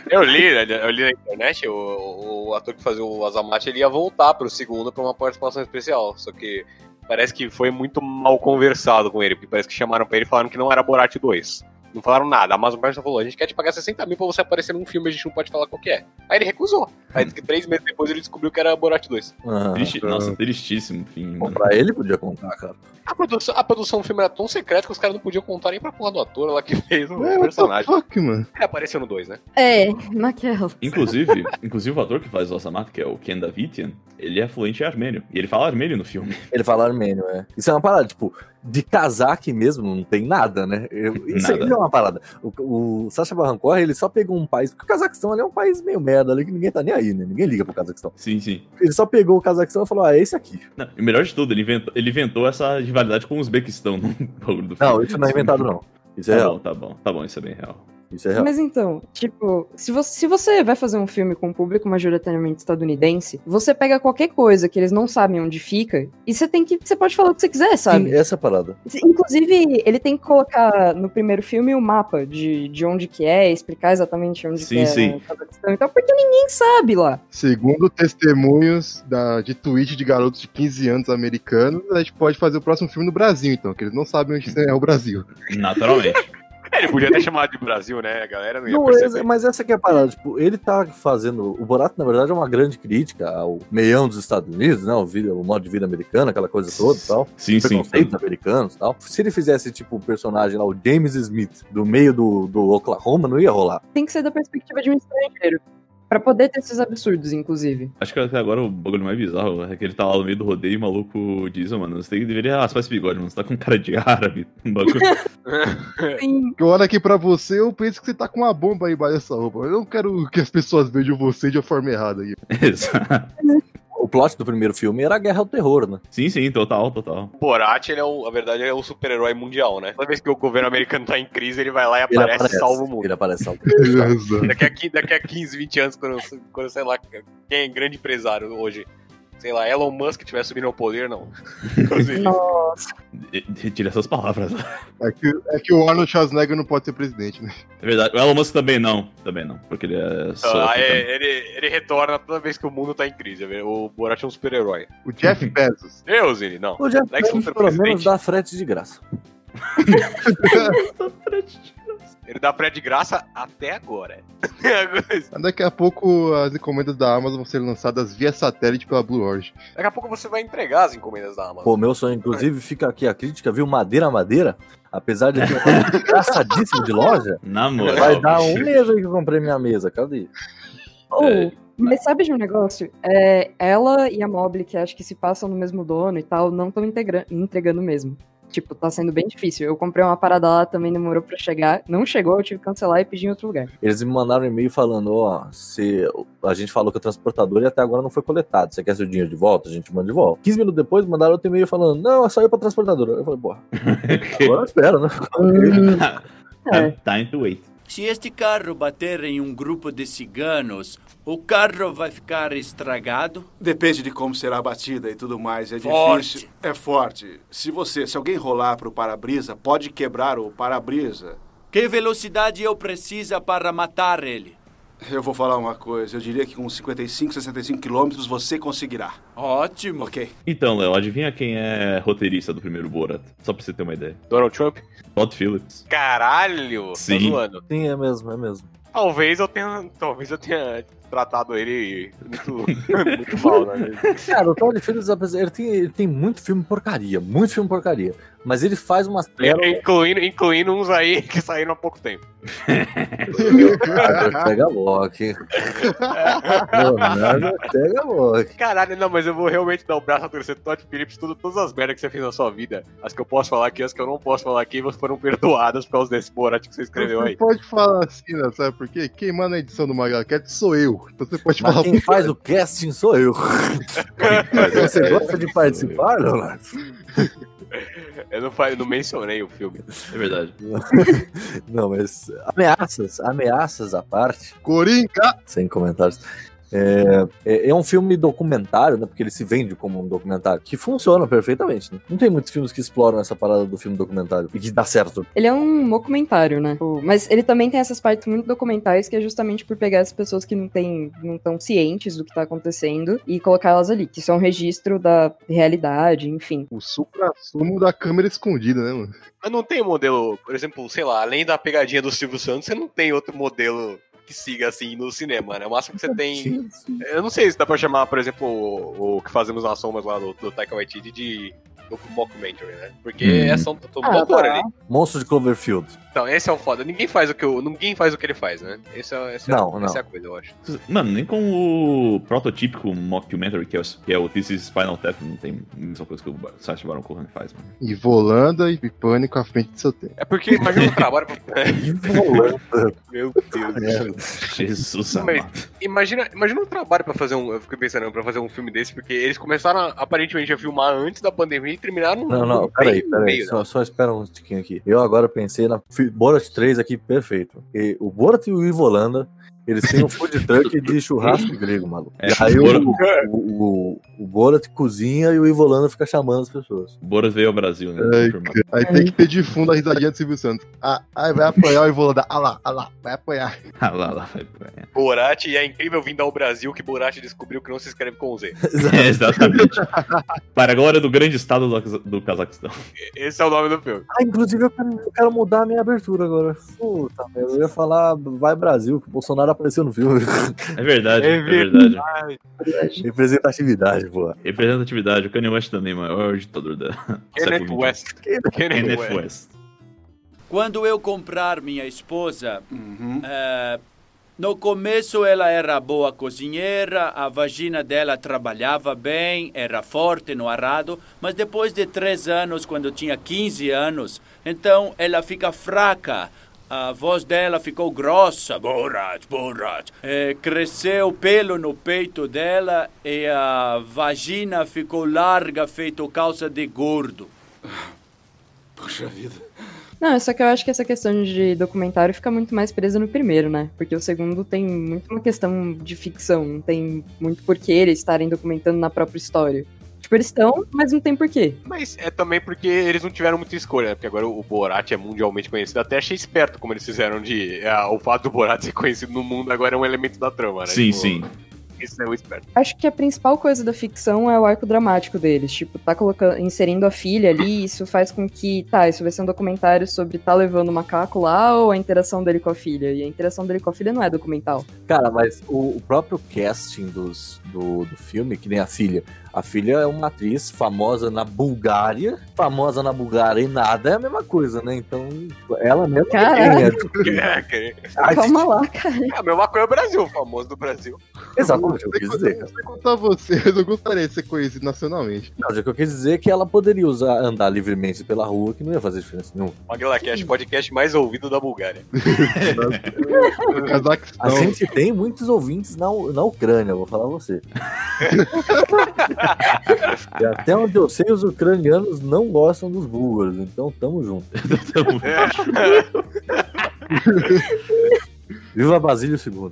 Eu li, né, eu li na internet, o, o- ator que fazia o Azamate, ele ia voltar pro segundo pra uma participação especial, só que parece que foi muito mal conversado com ele, porque parece que chamaram pra ele e falaram que não era Borat 2. Não falaram nada. A Amazon Prime só falou: a gente quer te pagar 60 mil pra você aparecer num filme, a gente não pode falar qual que é. Aí ele recusou. Aí disse [laughs] que três meses depois ele descobriu que era Borat 2. Aham. Triste- Nossa, tristíssimo fim, Bom, mano. pra ele podia contar, cara. A produção, a produção do filme era tão secreta que os caras não podiam contar nem pra porra do ator lá que fez o É, personagem. fuck, mano? Ele apareceu no 2, né? É, naquela. Inclusive, inclusive o ator que faz o Azamata, que é o Ken Davitian, ele é fluente em armênio. E ele fala armênio no filme. [laughs] Ele fala armênio, é. Isso é uma parada, tipo, de casaque mesmo, não tem nada, né? Eu- isso Nada. aí é uma parada. O, o Sacha Baron Cohen, ele só pegou um país, porque o Cazaquistão ali é um país meio merda ali, que ninguém tá nem aí, né? Ninguém liga pro Cazaquistão. Sim, sim. Ele só pegou o Cazaquistão e falou, ah, é esse aqui. Não, e o melhor de tudo, ele inventou, ele inventou essa rivalidade com o Uzbequistão no [laughs] bagulho do filme. Não, isso não é inventado, não. Isso é Tá real. bom, tá bom, tá bom, isso é bem real. Isso é real. Mas então, tipo, se você, se você vai fazer um filme com um público majoritariamente estadunidense, você pega qualquer coisa que eles não sabem onde fica e você tem que. Você pode falar o que você quiser, sabe? Sim, essa é a parada. Inclusive, ele tem que colocar no primeiro filme o mapa de, de onde que é, explicar exatamente onde Sim, que é sim. o Cazaquistão e tal, porque ninguém sabe lá. Segundo testemunhos da, de tweet de garotos de 15 anos americanos, a gente pode fazer o próximo filme no Brasil, então, que eles não sabem onde é o Brasil. Naturalmente. [laughs] É, ele podia ter chamado de Brasil, né? A galera não ia Não, perceber. mas essa que é a parada, tipo, ele tá fazendo. O Borat, na verdade, é uma grande crítica ao meião dos Estados Unidos, né? O, vida, o modo de vida americano, aquela coisa toda e tal. Sim, sim. preconceitos americanos e tal. Se ele fizesse, tipo, o personagem lá, o James Smith, do meio do, do Oklahoma, não ia rolar. Tem que ser da perspectiva de um estrangeiro. Pra poder ter esses absurdos, inclusive. Acho que até agora o bagulho mais bizarro é que ele tá lá no meio do rodeio e o maluco diz, "Ô, mano, você tem- deveria raspar esse bigode, mano. Você tá com cara de árabe. [laughs] Um bagulho. [laughs] Sim. Eu olho aqui pra você, eu penso que você tá com uma bomba aí embaixo dessa roupa. Eu não quero que as pessoas vejam você de uma forma errada aí. [laughs] Exato. O plot do primeiro filme era a guerra ao terror, né? Sim, sim, total, total. O Borat, ele é o, na verdade, ele é o super-herói mundial, né? Toda vez que o governo americano tá em crise, ele vai lá e Ele aparece, aparece, e salva o mundo. Ele aparece salva. [laughs] Daqui a, qui- daqui a 15, 20 anos, quando, quando, sei lá, quem é grande empresário hoje, sei lá, Elon Musk estiver subindo ao poder, não. [laughs] Inclusive, Nossa. Retira essas palavras. É que, é que o Arnold Schwarzenegger não pode ser presidente, né? É verdade. O Elon Musk também não. Também não. Porque ele é só. ah, é- ele, ele retorna toda vez que o mundo tá em crise. O Borat é um super-herói. O Jeff Bezos. Deus, ele, não. O Jeff Lex Bezos, pelo menos, dá frete de graça. [laughs] [laughs] Ele dá pré de graça até agora. [laughs] Mas Daqui a pouco as encomendas da Amazon vão ser lançadas via satélite pela Blue Origin. Daqui a pouco você vai entregar as encomendas da Amazon. Pô, meu sonho, inclusive, fica aqui a crítica, viu? Madeira a madeira, apesar de ter uma coisa engraçadíssima de loja, [laughs] Na moral. vai dar um mês aí que eu comprei minha mesa, cadê? Ou, É. mas sabe de um negócio? É, ela e a Mobile, que acho que se passam no mesmo dono e tal, não estão entregando mesmo. Tipo, tá sendo bem difícil. Eu comprei uma parada lá, também demorou pra chegar. Não chegou, eu tive que cancelar e pedir em outro lugar. Eles me mandaram um e-mail falando, ó, se a gente falou com o transportador e até agora não foi coletado. Você quer seu dinheiro de volta? A gente manda de volta. 15 minutos depois, mandaram outro e-mail falando, não, saiu pra transportadora. Eu falei, porra, [laughs] agora eu espero, né? É. Time to wait. Se este carro bater em um grupo de ciganos, o carro vai ficar estragado? Depende de como será a batida e tudo mais. É Forte. difícil. É forte. Se você, se alguém rolar pro para-brisa, pode quebrar o para-brisa. Que velocidade eu preciso para matar ele? Eu vou falar uma coisa. Eu diria que com 55, 65 quilômetros você conseguirá. Ótimo. Ok? Então, Léo, adivinha quem é roteirista do primeiro Borat? Só pra você ter uma ideia. Donald Trump? Todd Phillips. Caralho! Sim. Tá zoando. Sim, é mesmo, é mesmo. Talvez eu tenha. Talvez eu tenha tratado ele muito, [laughs] muito mal, né? Cara, o Todd Phillips, apesar- ele tem, ele tem muito filme porcaria, muito filme porcaria. Mas ele faz umas pérolas. incluindo, incluindo uns aí [laughs] que saíram há pouco tempo. Pega Loki. [laughs] Leonardo pega Loki. Caralho, não, mas eu vou realmente dar o braço a torcer Todd Phillips, tudo, todas as merdas que você fez na sua vida. As que eu posso falar aqui, as que eu não posso falar aqui, foram perdoadas por causa desse Borat que você escreveu Você aí. pode falar assim, né? Sabe por quê? Quem manda a edição do Magaquete sou eu. Então você pode Mas falar. quem faz o casting sou eu. [laughs] Você gosta de participar, Leonardo? [laughs] Eu não, fa- eu não mencionei o filme. É verdade. [laughs] Não, mas ameaças, ameaças à parte, Coringa! sem comentários. É, é, é um filme documentário, né? Porque ele se vende como um documentário, que funciona perfeitamente, né? Não tem muitos filmes que exploram essa parada do filme documentário e que dá certo. Ele é um documentário, né? Mas ele também tem essas partes muito documentais que é justamente por pegar as pessoas que não têm, não estão cientes do que tá acontecendo e colocar elas ali, que isso é um registro da realidade, enfim. O supra-sumo da câmera escondida, né, mano? Mas não tem modelo, por exemplo, sei lá, além da pegadinha do Silvio Santos, você não tem outro modelo que siga assim no cinema, né? O máximo que você [laughs] tem. Eu não sei se dá pra chamar, por exemplo, o, o que fazemos nas sombras lá do, do Taika Waititi de mockumentary, né? Porque Hum. é só um, um Ah, tá. ali. Monstro de Cloverfield. Então, esse é o foda. Ninguém faz o que o, ninguém faz o que ele faz, né? Esse é, esse é, Não, essa não. é a coisa, eu acho. Mano, nem com o prototípico mockumentary, que é o, que é o This is Spinal Tap, não tem a mesma coisa que o Sacha Baron Cohen faz, mano. E Volanda e Pânico à frente do seu tempo. É porque imagina o trabalho pra... [laughs] Volanda. Meu Deus do céu. Jesus Mas- amado. Imagina, imagina um trabalho pra fazer um. Eu fiquei pensando, pra fazer um filme desse, porque eles começaram a- aparentemente a filmar antes da pandemia e terminaram Não, não, bem peraí, peraí. meio, Só, né? só espera um tiquinho aqui. Eu agora pensei na Borat 3 aqui, perfeito. E o Borat e o Ivo Holanda, eles têm um food truck de churrasco grego, maluco. É, e aí o o, Borat- o, o, o Borat cozinha e o Ivo Holanda fica chamando as pessoas. O Boras veio ao Brasil, né? Ai. Aí tem que ter de fundo a risadinha do Silvio Santos. Ah, ai, vai apanhar e vou dar. Ah lá, ah lá, vai apanhar. Ah, lá, lá, vai. vai. Borat, e é incrível vindo ao Brasil que Borat descobriu que não se escreve com Z. [laughs] É, exatamente. Para a glória do grande estado do, do Cazaquistão. Esse é o nome do filme. Ah, inclusive eu quero, eu quero mudar a minha abertura agora. Puta, merda, eu ia falar vai Brasil, que o Bolsonaro apareceu no filme. É verdade, É é verdade. Representatividade, pô. Representatividade, o Kanye West também, maior ditador da. [laughs] Kenneth século West. Kenneth Kenneth West. West. Quando eu comprar minha esposa, Uhum. eh, no começo ela era boa cozinheira, a vagina dela trabalhava bem, era forte no arado, mas depois de três anos, quando tinha 15 anos, então ela fica fraca. A voz dela ficou grossa, Borat, Borat. Eh, cresceu pelo no peito dela e a vagina ficou larga, feito calça de gordo. Puxa vida. Não, só que eu acho que essa questão de documentário fica muito mais presa no primeiro, né? Porque o segundo tem muito uma questão de ficção, não tem muito porquê eles estarem documentando na própria história. Tipo, eles estão, mas não tem porquê. Mas é também porque eles não tiveram muita escolha, né? Porque agora o Borat é mundialmente conhecido. Até achei esperto como eles fizeram de. ah, o fato do Borat ser conhecido no mundo agora é um elemento da trama, né? Sim, Tipo, sim. Isso é o esperto. Acho que a principal coisa da ficção é o arco dramático deles. Tipo, tá colocando, inserindo a filha ali, isso faz com que, tá, isso vai ser um documentário sobre tá levando o macaco lá ou a interação dele com a filha. E a interação dele com a filha não é documental. Cara, mas o, o próprio casting dos, do, do filme, que nem a filha, A filha é uma atriz famosa na Bulgária, famosa na Bulgária e nada é a mesma coisa, né? Então, ela mesmo Caralho. É, que- [laughs] Ai, Calma lá, cara. é a mesma coisa é o Brasil, o famoso do Brasil. Exatamente, eu Sem quis dizer. sem contar você, eu não gostaria de ser conhecido nacionalmente. Não, o que eu quis dizer é que ela poderia usar, andar livremente pela rua, que não ia fazer diferença nenhuma. Maguilacast, podcast mais ouvido da Bulgária. [laughs] A gente tem muitos ouvintes na, na Ucrânia, vou falar a você. [laughs] e até onde eu sei, os ucranianos não gostam dos búlgaros, então tamo junto. [laughs] Viva Basílio II.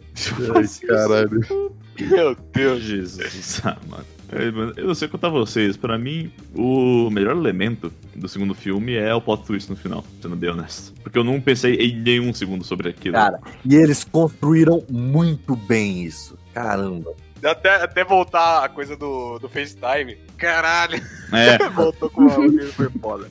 Ai, caralho. Meu Deus. Jesus, ah, mano. É, mano, Eu não sei contar vocês, pra mim, o melhor elemento do segundo filme é o plot twist no final, sendo bem honesto. Porque eu não pensei em nenhum segundo sobre aquilo. Cara, e eles construíram muito bem isso. Caramba. Até, até voltar a coisa do, do FaceTime. Caralho. É, [laughs] Voltou com o bagulho, foi foda.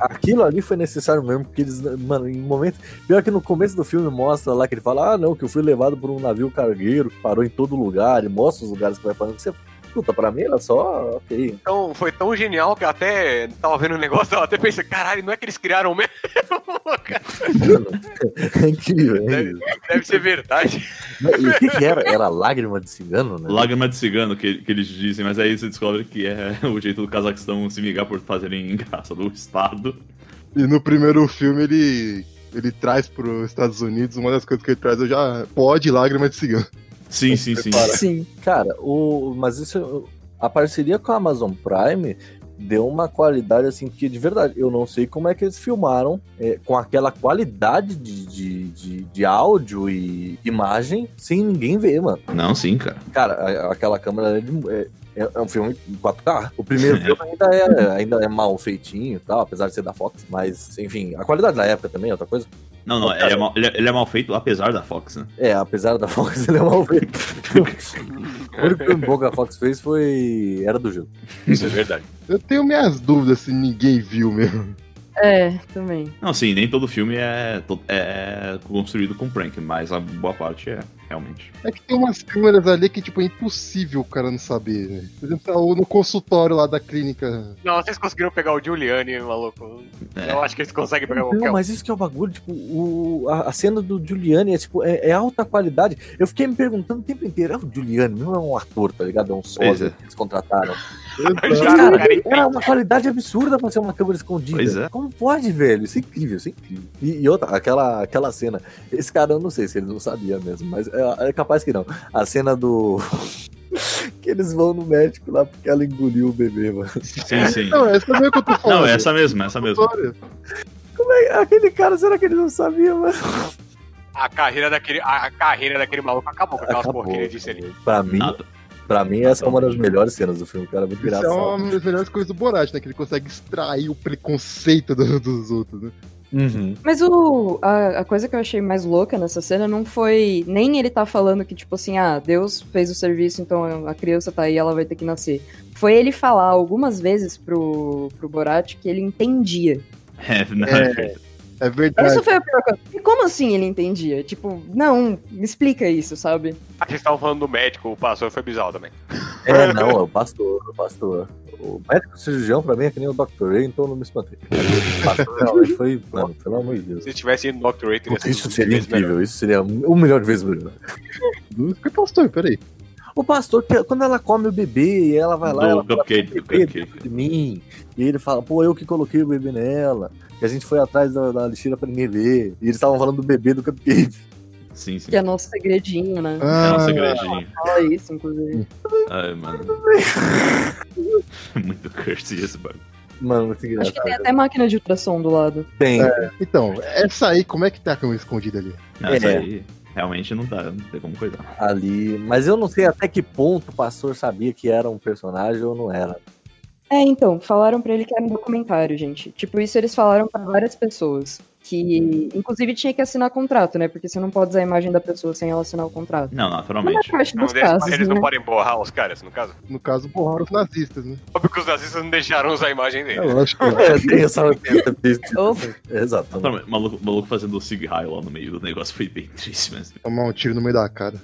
Aquilo ali foi necessário mesmo, porque eles, mano, em momentos. Pior que no começo do filme mostra lá que ele fala: ah, não, que eu fui levado por um navio cargueiro que parou em todo lugar, e mostra os lugares que vai parando. Você, puta, pra mim era só, ok. Então, foi tão genial que eu até tava vendo o negócio, eu até pensei, caralho, não é que eles criaram mesmo? [laughs] Cara, É incrível, é deve, deve ser verdade. E o que, que era? Era lágrima de cigano, né? lágrima de cigano que, que eles dizem, mas aí você descobre que é o jeito do Cazaquistão se vingar por fazerem graça do Estado. E no primeiro filme ele. Ele traz para Estados Unidos, uma das coisas que ele traz é já pode lágrima de cigano. Sim, sim, sim. Sim. Cara, o, mas isso. A parceria com a Amazon Prime deu uma qualidade assim que de verdade eu não sei como é que eles filmaram é, com aquela qualidade de, de, de, de áudio e imagem sem ninguém ver, mano. Não, sim, cara. Cara, a- aquela câmera é, de- é- é- é um filme em 4K. O primeiro [laughs] filme ainda é, ainda é mal feitinho e tal, apesar de ser da Fox. Mas, enfim, a qualidade da época também é outra coisa. Não, não, ele é, mal, ele é- ele é mal feito apesar da Fox, né? É, apesar da Fox, ele é mal feito. [laughs] o único filme bom que a Fox fez foi Era do Gelo. Isso é verdade. Eu tenho minhas dúvidas se ninguém viu mesmo. É, também. Não, sim, nem todo filme é, to- é construído com prank, mas a boa parte é, realmente. É que tem umas câmeras ali que, tipo, é impossível o cara não saber, né? Por exemplo, no consultório lá da clínica. Não, vocês conseguiram pegar o Giuliani, maluco. É. Eu acho que eles conseguem pegar qualquer Não, mas isso que é o bagulho, tipo, o, a, a cena do Giuliani é, tipo, é, é alta qualidade. Eu fiquei me perguntando o tempo inteiro, é o Giuliani, não é um ator, tá ligado? É um sósia é. que eles contrataram. Cara, cara, é era uma qualidade absurda pra ser uma câmera escondida. Pois é. Como pode, velho? Isso é incrível, isso é incrível. E, e outra, aquela, aquela cena, esse cara eu não sei se ele não sabia mesmo, mas é, é capaz que não. A cena do. [laughs] que eles vão no médico lá porque ela engoliu o bebê, mano. Sim, sim. Não, essa é o que eu tô falando. Não, é essa mesmo, essa mesmo. Como é aquele cara, será que ele não sabia, mano? A carreira daquele, a, carreira daquele maluco acabou com aquelas Acabou. disse ali. Pra mim, Nada. Pra mim, essa é uma das melhores cenas do filme, cara. Muito Isso é uma das melhores coisas do Borat, né? Que ele consegue extrair o preconceito do- dos outros, né? Uhum. Mas o, a, a coisa que eu achei mais louca nessa cena não foi nem ele tá falando que, tipo assim, ah, Deus fez o serviço, então a criança tá aí, ela vai ter que nascer. Foi ele falar algumas vezes pro, pro Borat que ele entendia. [laughs] É, não, É. É verdade. Essa foi a pior coisa. E como assim ele entendia? Tipo, não, me explica isso, sabe? Ah, vocês estavam falando do médico, o pastor foi bizarro também. É, não, é o pastor, o pastor. O médico cirurgião, pra mim, é que nem o Dr. Ray, então eu não me espantei. O pastor realmente foi, mano, pelo amor de Deus. Se tivesse ido no Doctor Ray, teria Puta, Isso sido seria vezes melhor. incrível, isso seria um milhão de vezes melhor. Que pastor, peraí. O pastor, quando ela come o bebê e ela vai lá, Do ela fala, cupcake, "Pô, do bebê cupcake." de mim. E ele fala, pô, eu que coloquei o bebê nela. E a gente foi atrás da, da lixeira pra ninguém ver. E eles estavam falando do bebê do cupcake. Sim, sim. Que é nosso segredinho, né? É um Ah, segredinho. Fala isso, inclusive. Ai, mano. [laughs] Muito curse esse bagulho. Mano, muito Acho que engraçado. tem até máquina de ultrassom do lado. Tem. então, essa aí, como é que tá a câmera escondida ali? Essa É. aí realmente não dá, não tem como cuidar. ali. Mas eu não sei até que ponto o pastor sabia que era um personagem ou não era. É, então, falaram pra ele que era um documentário, gente. Tipo, isso eles falaram pra várias pessoas. Que, inclusive, tinha que assinar contrato, né? Porque você não pode usar a imagem da pessoa sem ela assinar o contrato. Não, Na naturalmente. parte Não, dos eles, casos, eles né? não podem borrar os caras, no caso. No caso, borraram os nazistas, né? Óbvio que os nazistas não deixaram usar a imagem É dele. lógico. [laughs] É, tem essa. tem essa- [laughs] Opa. Exato. Naturalmente, Maluco, maluco fazendo o Sig High lá no meio do negócio foi bem triste mesmo. Tomar um tiro no meio da cara.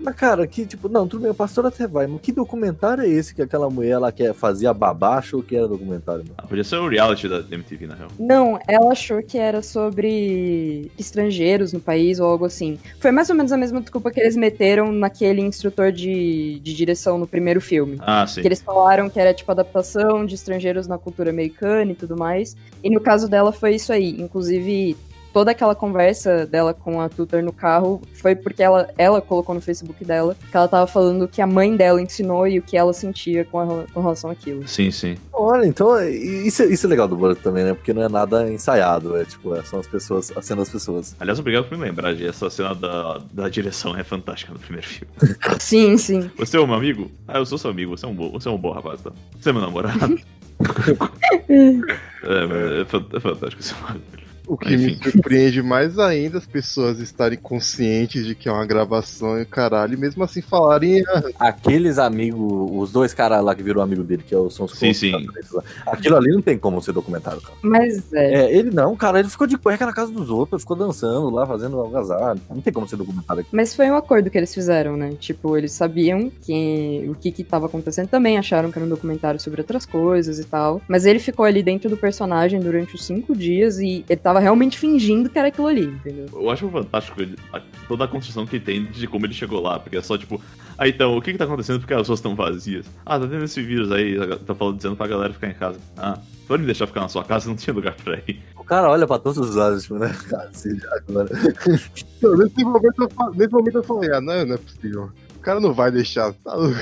Mas, cara, que tipo, não, tudo bem, o pastor até vai, mas que documentário é esse que aquela mulher lá quer fazia babá achou que era documentário? Mano? Ah, podia ser o reality da MTV, na real. Não, ela achou que era sobre estrangeiros no país ou algo assim. Foi mais ou menos a mesma desculpa que eles meteram naquele instrutor de, de direção no primeiro filme. Ah, sim. Que eles falaram que era tipo adaptação de estrangeiros na cultura americana e tudo mais. E no caso dela foi isso aí. Inclusive, toda aquela conversa dela com a Tutor no carro foi porque ela, ela colocou no Facebook dela que ela tava falando o que a mãe dela ensinou e o que ela sentia com, a- com relação àquilo. Sim, sim. Olha, então, isso, é- isso é legal do Borat também, né? Porque não é nada ensaiado, é tipo, é, são as pessoas, a cena das pessoas. Aliás, obrigado por me lembrar de essa cena da, da direção é fantástica no primeiro filme. [laughs] Sim, sim. Você é o meu amigo? Ah, eu sou seu amigo, você é um bom, você é um bom rapaz, tá? Você é meu namorado. [laughs] [laughs] é, é, fan- é fantástico esse bagulho. O que me Enfim. surpreende mais ainda as pessoas estarem conscientes de que é uma gravação e caralho, e mesmo assim falarem. "Ah, Aqueles amigos, os dois caras lá que viram amigo dele, que é o- são os Sim, sim. Aquilo ali não tem como ser documentário, cara. Mas é. É, ele não, cara, ele ficou de cueca na casa dos outros, ficou dançando lá, fazendo algazarra. Não tem como ser documentário aqui. Mas foi um acordo que eles fizeram, né? Tipo, eles sabiam que, o que que tava acontecendo também, acharam que era um documentário sobre outras coisas e tal. Mas ele ficou ali dentro do personagem durante os cinco dias e ele tava realmente fingindo que era aquilo ali, entendeu? Eu acho fantástico toda a construção que tem de como ele chegou lá, porque é só tipo, ah, então, o que que tá acontecendo porque as ruas estão vazias? Ah, tá tendo esse vírus aí, tá falando, dizendo pra galera ficar em casa. Ah, pode me deixar ficar na sua casa, não tinha lugar pra ir. O cara olha pra todos os lados, tipo, né? Cara, se já agora. Não, [laughs] nesse, momento eu, nesse momento eu falei, ah, não, não é possível. O cara não vai deixar. Tá louco.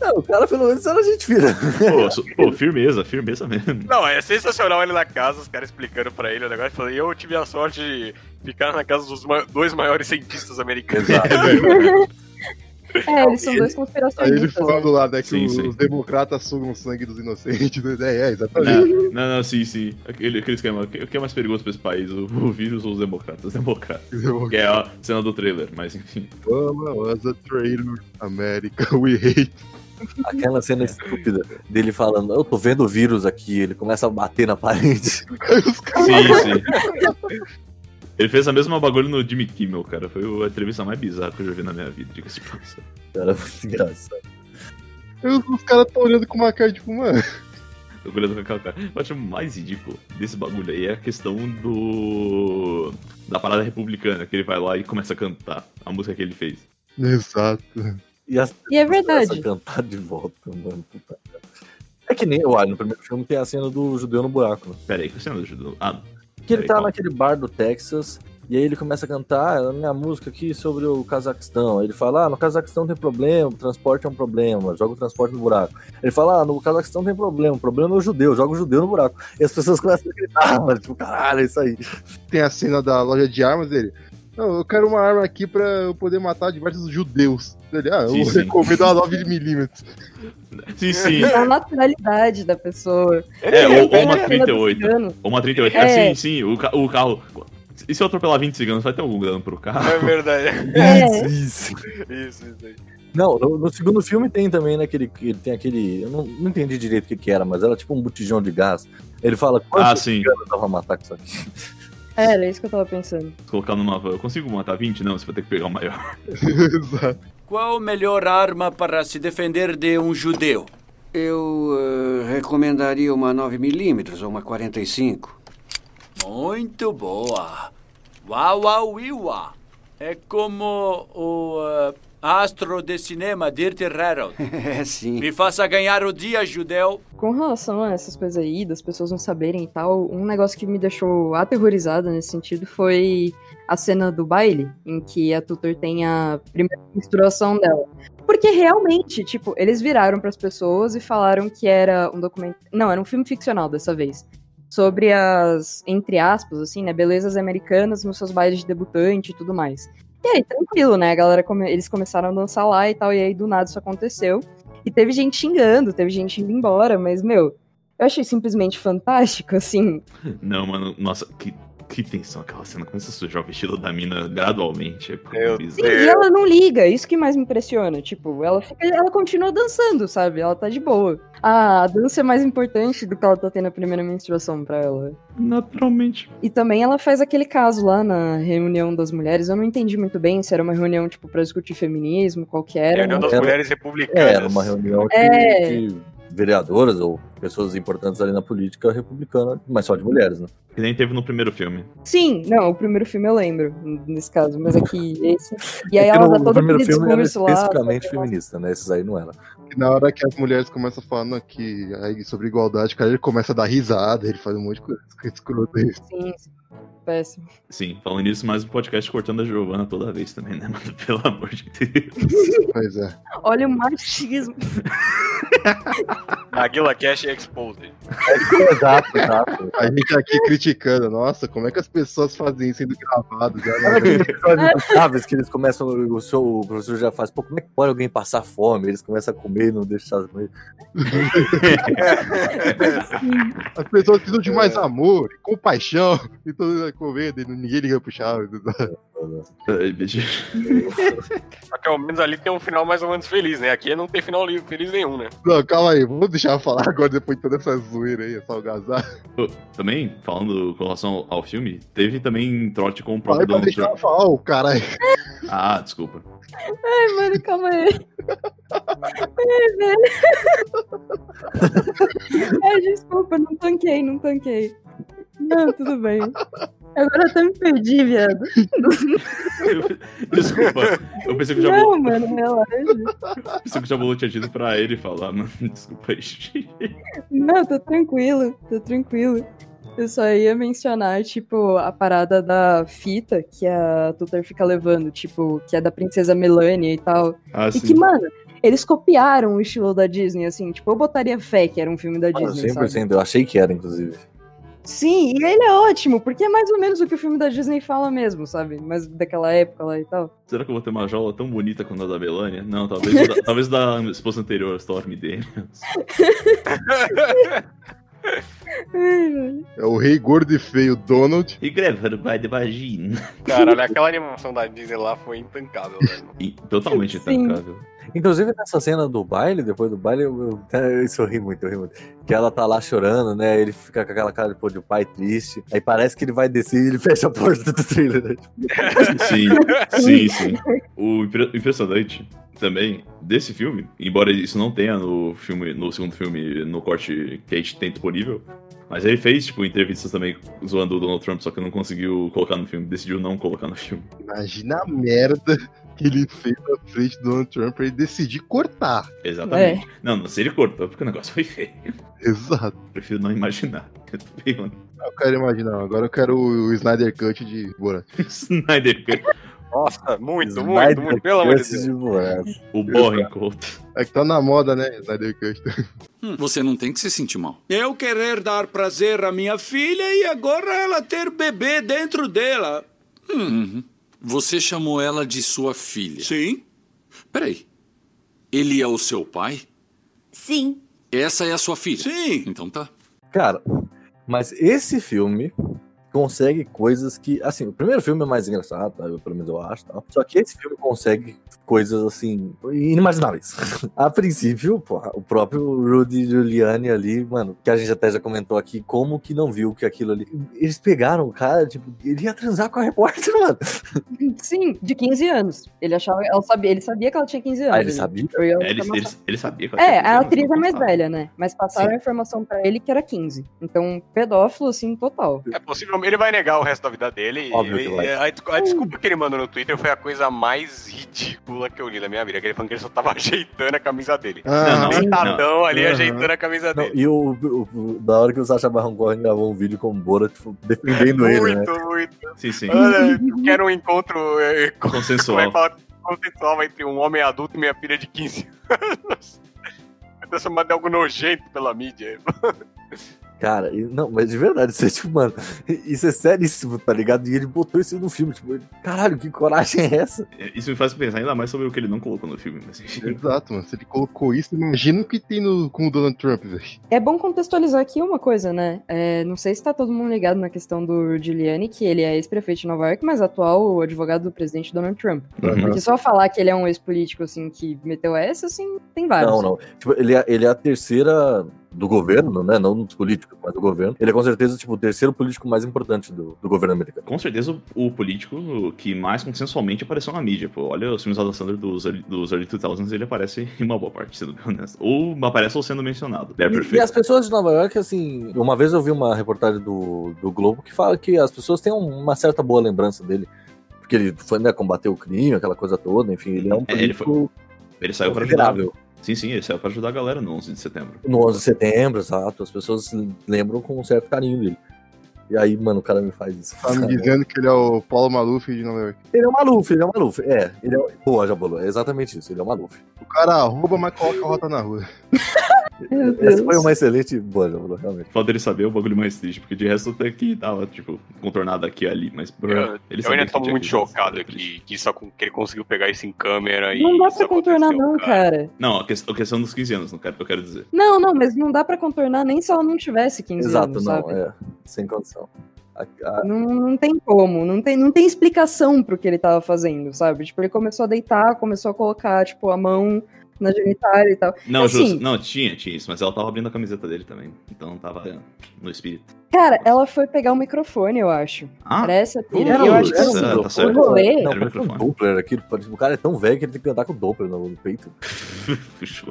Não, o cara pelo menos era gente fina. Pô, pô, firmeza, firmeza mesmo. Não, é sensacional ele na casa, os caras explicando pra ele o negócio. Falando, e eu tive a sorte de ficar na casa dos ma- dois maiores cientistas americanos. [laughs] É, eles são dois Aí ele conspiracionistas. né? falando lá, né, que Sim, os, sim. democratas sugam o sangue dos inocentes. Né? É, é, exatamente. Não, não, não, sim, sim. Aquele, aquele esquema. O que é mais perigoso pra esse país? O, o vírus ou os democratas? Os democratas. Que é a cena do trailer, mas enfim. Obama was a traitor. America, we hate. Aquela cena estúpida dele falando, eu tô vendo o vírus aqui, ele começa a bater na parede. Aí os caras Sim, sim. Ele fez a mesma bagulho no Jimmy Kimmel, cara. Foi a entrevista mais bizarra que eu já vi na minha vida, diga-se de passagem. Cara, muito engraçado. os, os caras tão olhando com uma cara, tipo, mano. Tô olhando com aquela cara. Eu acho mais ridículo desse bagulho aí é a questão do. da parada republicana, que ele vai lá e começa a cantar a música que ele fez. Exato. E, as E é verdade. cantar de volta, mano. puta. É que nem, olha, no primeiro filme tem a cena do judeu no buraco, né? Pera aí, que cena do Ah, Que ele Peraí, tá calma. naquele bar do Texas, e aí ele começa a cantar a minha música aqui sobre o Cazaquistão. Aí ele fala, ah, no Cazaquistão tem problema, o transporte é um problema, joga o transporte no buraco. Ele fala, ah, no Cazaquistão tem problema, o problema é o judeu, joga o judeu no buraco. E as pessoas [laughs] começam a gritar, mano, tipo, caralho, é isso aí. Tem a cena da loja de armas dele. Não, eu quero uma arma aqui pra eu poder matar diversos judeus. Ele, ah, eu Sim, sim. recomendo a 9mm. sim, sim. É a naturalidade da pessoa. É, ou, ou uma Tem a cena do 38. cigano. Ou uma 38. É. Ah, sim, sim, o, ca- o carro. E se eu atropelar 20 ciganos, vai ter algum dano pro carro? É verdade. É. [laughs] Isso. Isso, isso aí. Não, no, no segundo filme tem também, né, que ele, que ele tem aquele... Eu não, não entendi direito o que que era, mas era tipo um botijão de gás. Ele fala, Ah, quantos sim. ciganos dá pra matar com isso aqui? É, era isso que eu tava pensando. Colocar numa van. Eu consigo matar 20? Não, você vai ter que pegar o maior. [laughs] Exato. Qual a melhor arma para se defender de um judeu? Eu eh, recomendaria uma 9mm ou uma 45. Muito boa. Uau, uau, uau. É como o eh, astro de cinema Dirty Harold. [laughs] É sim. Me faça ganhar o dia, judeu. Com relação a essas coisas aí, das pessoas não saberem e tal, um negócio que me deixou aterrorizada nesse sentido foi a cena do baile, em que a Tutor tem a primeira menstruação dela. Porque realmente, tipo, eles viraram pras pessoas e falaram que era um documento. Não, era um filme ficcional dessa vez. Sobre as, entre aspas, assim, né, belezas americanas nos seus bailes de debutante e tudo mais. E aí, tranquilo, né? A galera come... eles começaram a dançar lá e tal, e aí do nada isso aconteceu. E teve gente xingando, teve gente indo embora, mas, meu, eu achei simplesmente fantástico, assim. Não, mano, nossa, que, que tensão aquela cena. Começa a sujar o vestido da mina gradualmente. É Meu bizarro. Sim, e ela não liga, isso que mais me impressiona. Tipo, ela fica, ela continua dançando, sabe? Ela tá de boa. A dança é mais importante do que ela tá tendo a primeira menstruação pra ela. Naturalmente. E também ela faz aquele caso lá na reunião das mulheres. Eu não entendi muito bem se era uma reunião, tipo, pra discutir feminismo, qual que era. Reunião das Era- mulheres É, republicanas. era uma reunião que, É. que vereadoras ou pessoas importantes ali na política republicana, mas só de mulheres, né? Que nem teve no primeiro filme. Sim, não, o primeiro filme eu lembro, nesse caso, mas aqui esse. E aí É ela dá no todo primeiro era discurso lá. especificamente feminista, né? Esses aí não era. Na hora que as mulheres começam falando aqui aí sobre igualdade, cara, ele começa a dar risada, ele faz um monte de coisa escrota. Sim, sim. Péssimo. Sim, falando nisso, mais um podcast cortando a Giovanna toda vez também, né, mano? [laughs] Pelo amor de Deus. Pois é. Olha o machismo. [laughs] Maguila Cash Exposed. exato, exato. A gente aqui criticando, nossa, como é que as pessoas fazem isso sendo gravado? Já, Sabe aquele episódio do Chaves que eles começam, o, show, o professor já faz, pô, como é que pode alguém passar fome? Eles começam a comer e não deixam as. [laughs] As pessoas precisam de mais amor, compaixão, e mundo comendo, e ninguém liga pro Chaves. Ai, bicho. [laughs] Só que ao menos ali tem um final mais ou menos feliz, né? Aqui não tem final li- feliz nenhum, né? Não, calma aí, vamos deixar eu falar agora, depois de toda essa zoeira aí, essa algazarra. Também, falando com relação ao filme, teve também trote com o próprio pra Donald deixar eu Trump. falar, ô caralho. Ah, desculpa. Ai, mano, calma aí. Ai, velho. [laughs] Ai, desculpa, não tanquei, não tanquei. Não, tudo bem. Agora eu até me perdi, viado. [laughs] Desculpa. Eu pensei que o Jabu, Não, mano, relaxa. pensei que o Jabu tinha dito pra ele falar, mano. [laughs] Desculpa aí. Não, tô tranquilo, tô tranquilo. Eu só ia mencionar, tipo, a parada da fita que a Tutor fica levando, tipo, que é da princesa Melania e tal. Ah, E sim. que, mano, eles copiaram o estilo da Disney, assim, tipo, eu botaria fé que era um filme da Disney, 100%, sabe? eu achei que era, inclusive. Sim, e ele é ótimo, porque é mais ou menos o que o filme da Disney fala mesmo, sabe? Mas daquela época lá e tal. Será que eu vou ter uma jaula tão bonita quanto a da Melania? Não, talvez, o da, [laughs] talvez da esposa anterior, Storm Daniels. [laughs] É o rei gordo e feio Donald. E gravando pai de vagina. Caralho, aquela animação da Disney lá foi intancável, velho. Totalmente Sim. intancável. Inclusive nessa cena do baile, depois do baile, eu, eu, [laughs] isso eu ri muito, eu ri muito. Que ela tá lá chorando, né? Ele fica com aquela cara pô, de pai triste. Aí parece que ele vai descer e ele [laughs] fecha a porta do trailer. Né? [laughs] Sim, sim, sim. O impre- impressionante também desse filme, embora isso não tenha no filme, no segundo filme, no corte que a gente tem disponível, mas ele fez, tipo, entrevistas também zoando o Donald Trump, só que não conseguiu colocar no filme, decidiu não colocar no filme. Imagina a merda que ele fez na frente do Donald Trump pra ele decidir cortar. Exatamente. Não, não sei ele cortou, porque o negócio foi feio. Exato. Prefiro não imaginar. [laughs] Eu tô Eu quero imaginar, agora eu quero o Snyder Cut de Borat. [laughs] Snyder Cut, Nossa, muito, muito, Snyder muito, pelo amor de Cut Deus. o Boring Coat. É que tá na moda, né? Snyder Cut. [laughs] Você não tem que se sentir mal. Eu querer dar prazer à minha filha e agora ela ter bebê dentro dela. Uhum. Você chamou ela de sua filha. Sim? Peraí. Ele é o seu pai? Sim. Essa é a sua filha? Sim. Então tá. Cara, mas esse filme consegue coisas que, assim, o primeiro filme é mais engraçado, tá? Eu, pelo menos eu acho, tal. Só que esse filme consegue coisas assim inimagináveis. [laughs] a princípio, porra, o próprio Rudy Giuliani ali, mano, que a gente até já comentou aqui, como que não viu que aquilo ali. Eles pegaram o cara, tipo, ele ia transar com a repórter, [laughs] mano. Sim, de 15 anos. Ele achava, ela sabia, ele sabia que ela tinha 15 anos. Ah, ele sabia? É, ele, reclamar ele, ele sabia que ela É, tinha a 15 anos, atriz é mais contava. velha, né? Mas passaram a informação pra ele que era 15. Então, pedófilo, assim, total. É possível, ele vai negar o resto da vida dele. Óbvio e, que vai. a, a desculpa que ele mandou no Twitter foi a coisa mais ridícula que eu li na minha vida. Que ele falando que ele só tava [laughs] ajeitando a camisa dele. Ah, Não, não. Sentadão ali, Aham. ajeitando a camisa Não, dele. e o, o- o- da hora que o Sacha Baron Cohen gravou um vídeo com o Bora, tipo, defendendo ele, né? muito, muito. Sim, sim. Olha, eu quero um encontro é, co- como é Consensual. que fala? consensual entre um homem adulto e minha filha de 15 anos. [laughs] É transformado em algo nojento pela mídia. Cara, e- não, mas de verdade, isso é tipo, mano, isso é seríssimo, tá ligado? E ele botou isso no filme, tipo, caralho, que coragem é essa? Isso me faz pensar ainda mais sobre o que ele não colocou no filme. Mas, enfim. Exato, mano. Se ele colocou isso, imagina o que tem no, com o Donald Trump, velho. É bom contextualizar aqui uma coisa, né? É, não sei se tá todo mundo ligado na questão do Giuliani, que ele é ex-prefeito de Nova York, mas atual advogado do presidente Donald Trump. Uhum. Porque só falar que ele é um ex-político, assim, que meteu essa, assim, tem vários. Não, não. Tipo, ele é, ele é a terceira do governo, né? Não dos políticos, mas do governo. Ele é com certeza, tipo, o terceiro político mais importante do, do governo americano. Com certeza o, o político que mais consensualmente apareceu na mídia. Pô, olha os filmes da Adam Sandler dos, early- dos early 2000s, ele aparece em uma boa parte, sendo bem honesto. Ou aparece ou sendo mencionado. É E, e perfeito. as pessoas de Nova York, assim, uma vez eu vi uma reportagem do, do Globo que fala que as pessoas têm uma certa boa lembrança dele. Porque ele foi, né, combater o crime, aquela coisa toda, enfim, ele é um É, ele político Ele saiu considerável. Sim, sim, ele saiu pra ajudar a galera no 11 de setembro. No 11 de setembro, exato, as pessoas lembram com um certo carinho dele. E aí, mano, o cara me faz isso. Tá me dizendo que ele é o Paulo Maluf de Nova York. Ele é o Maluf, ele é o Maluf. É, ele é o... Boa, Jabolo, é exatamente isso, ele é o Maluf. O cara rouba, mas coloca a rota na rua. [laughs] Essa foi uma excelente boa, Jabolo, realmente. Foda ele saber o bagulho mais triste, porque de resto até que tava, tipo, contornado aqui e ali, mas Eu, ele eu ainda tô muito chocado que, que, isso, que ele conseguiu pegar isso em câmera e. Não dá pra contornar, não, cara. Não, a, que- a questão dos 15 anos, não quero, eu quero dizer. Não, não, mas não dá pra contornar nem se ela não tivesse 15 Exato, anos, não, sabe? é, sem condição. A- a- Não, não tem como, não tem, não tem explicação pro que ele tava fazendo, sabe? Tipo, ele começou a deitar, começou a colocar, tipo, a mão na genitália e tal. Não, Assim, justo, não, tinha, tinha isso, mas ela tava abrindo a camiseta dele também, então tava é, no espírito. Cara, ela foi pegar o microfone, eu acho. Ah, Era essa a pira. Era eu acho que era um tá certo. rolê... Não, Era o parece um microfone. Doppler parece- O cara é tão velho que ele tem que andar com o Doppler no, no peito.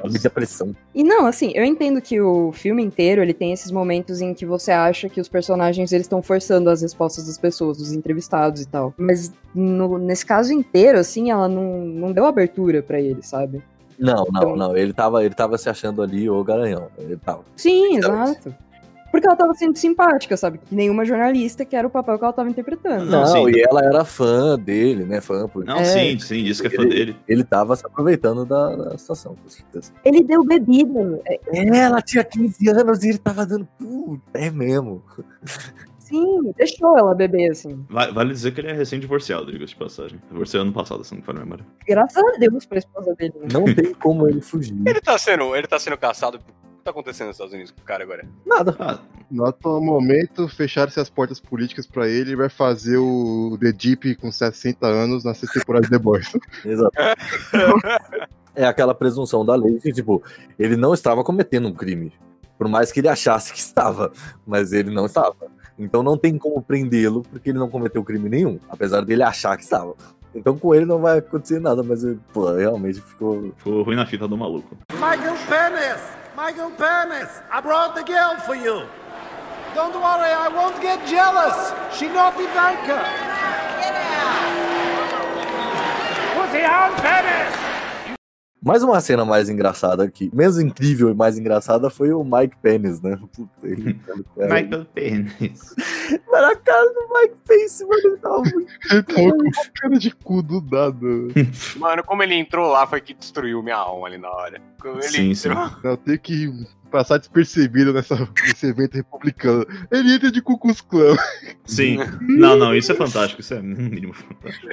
A medir a pressão. E não, assim, eu entendo que o filme inteiro, ele tem esses momentos em que você acha que os personagens, eles estão forçando as respostas das pessoas, dos entrevistados e tal. Mas no- nesse caso inteiro, assim, ela não, não deu abertura pra ele, sabe? Não, não, Então- não. Ele tava, ele tava se achando ali o garanhão. Ele tava. Sim, exato. Porque ela tava sendo simpática, sabe? Que nenhuma jornalista, que era o papel que ela tava interpretando. Não, Não, sim. e ela era fã dele, né? Fã por. Não, É. sim, sim, isso que é fã Ele- dele. Ele tava se aproveitando da, da situação, com certeza. Ele deu bebida. é, É, ela tinha 15 anos e ele tava dando. Puta, é mesmo. Sim, deixou ela beber, assim. Va- Vale dizer que ele é recém-divorciado, diga de passagem. Divorciou ano passado, se não me falha a memória. Graças a Deus pra esposa dele. Né? Não tem como ele fugir. Ele tá sendo, ele tá sendo caçado. O que tá acontecendo nos Estados Unidos com o cara agora? Nada. Ah, No atual momento, fecharam-se as portas políticas pra ele e vai fazer o The Deep com 60 anos na sexta temporada de The Boys. [laughs] Exato. [laughs] É aquela presunção da lei que, tipo, ele não estava cometendo um crime. Por mais que ele achasse que estava, mas ele não estava. Então não tem como prendê-lo porque ele não cometeu crime nenhum, apesar dele achar que estava. Então com ele não vai acontecer nada, mas pô, realmente ficou. ficou ruim na fita do maluco. Michael Penis! Michael Penis! I brought the girl for you! Don't worry, I won't get jealous! She not Ivanka! Pussy on Penis! Mais uma cena mais engraçada aqui, menos incrível e mais engraçada foi o Mike Pence, né? Puta, ele, [laughs] era, Michael Penis. [laughs] era a cara do Mike Pence, mano, ele tava muito. [laughs] Ele tava com uma cara de cu do nada. Mano, como ele entrou lá foi que destruiu minha alma ali na hora. Como ele Sim, sim. entrou. Eu tenho que passar despercebido nessa, nesse evento republicano. Ele entra de Cucus Clã. Sim. [laughs] Não, não, isso é fantástico, isso é no mínimo fantástico.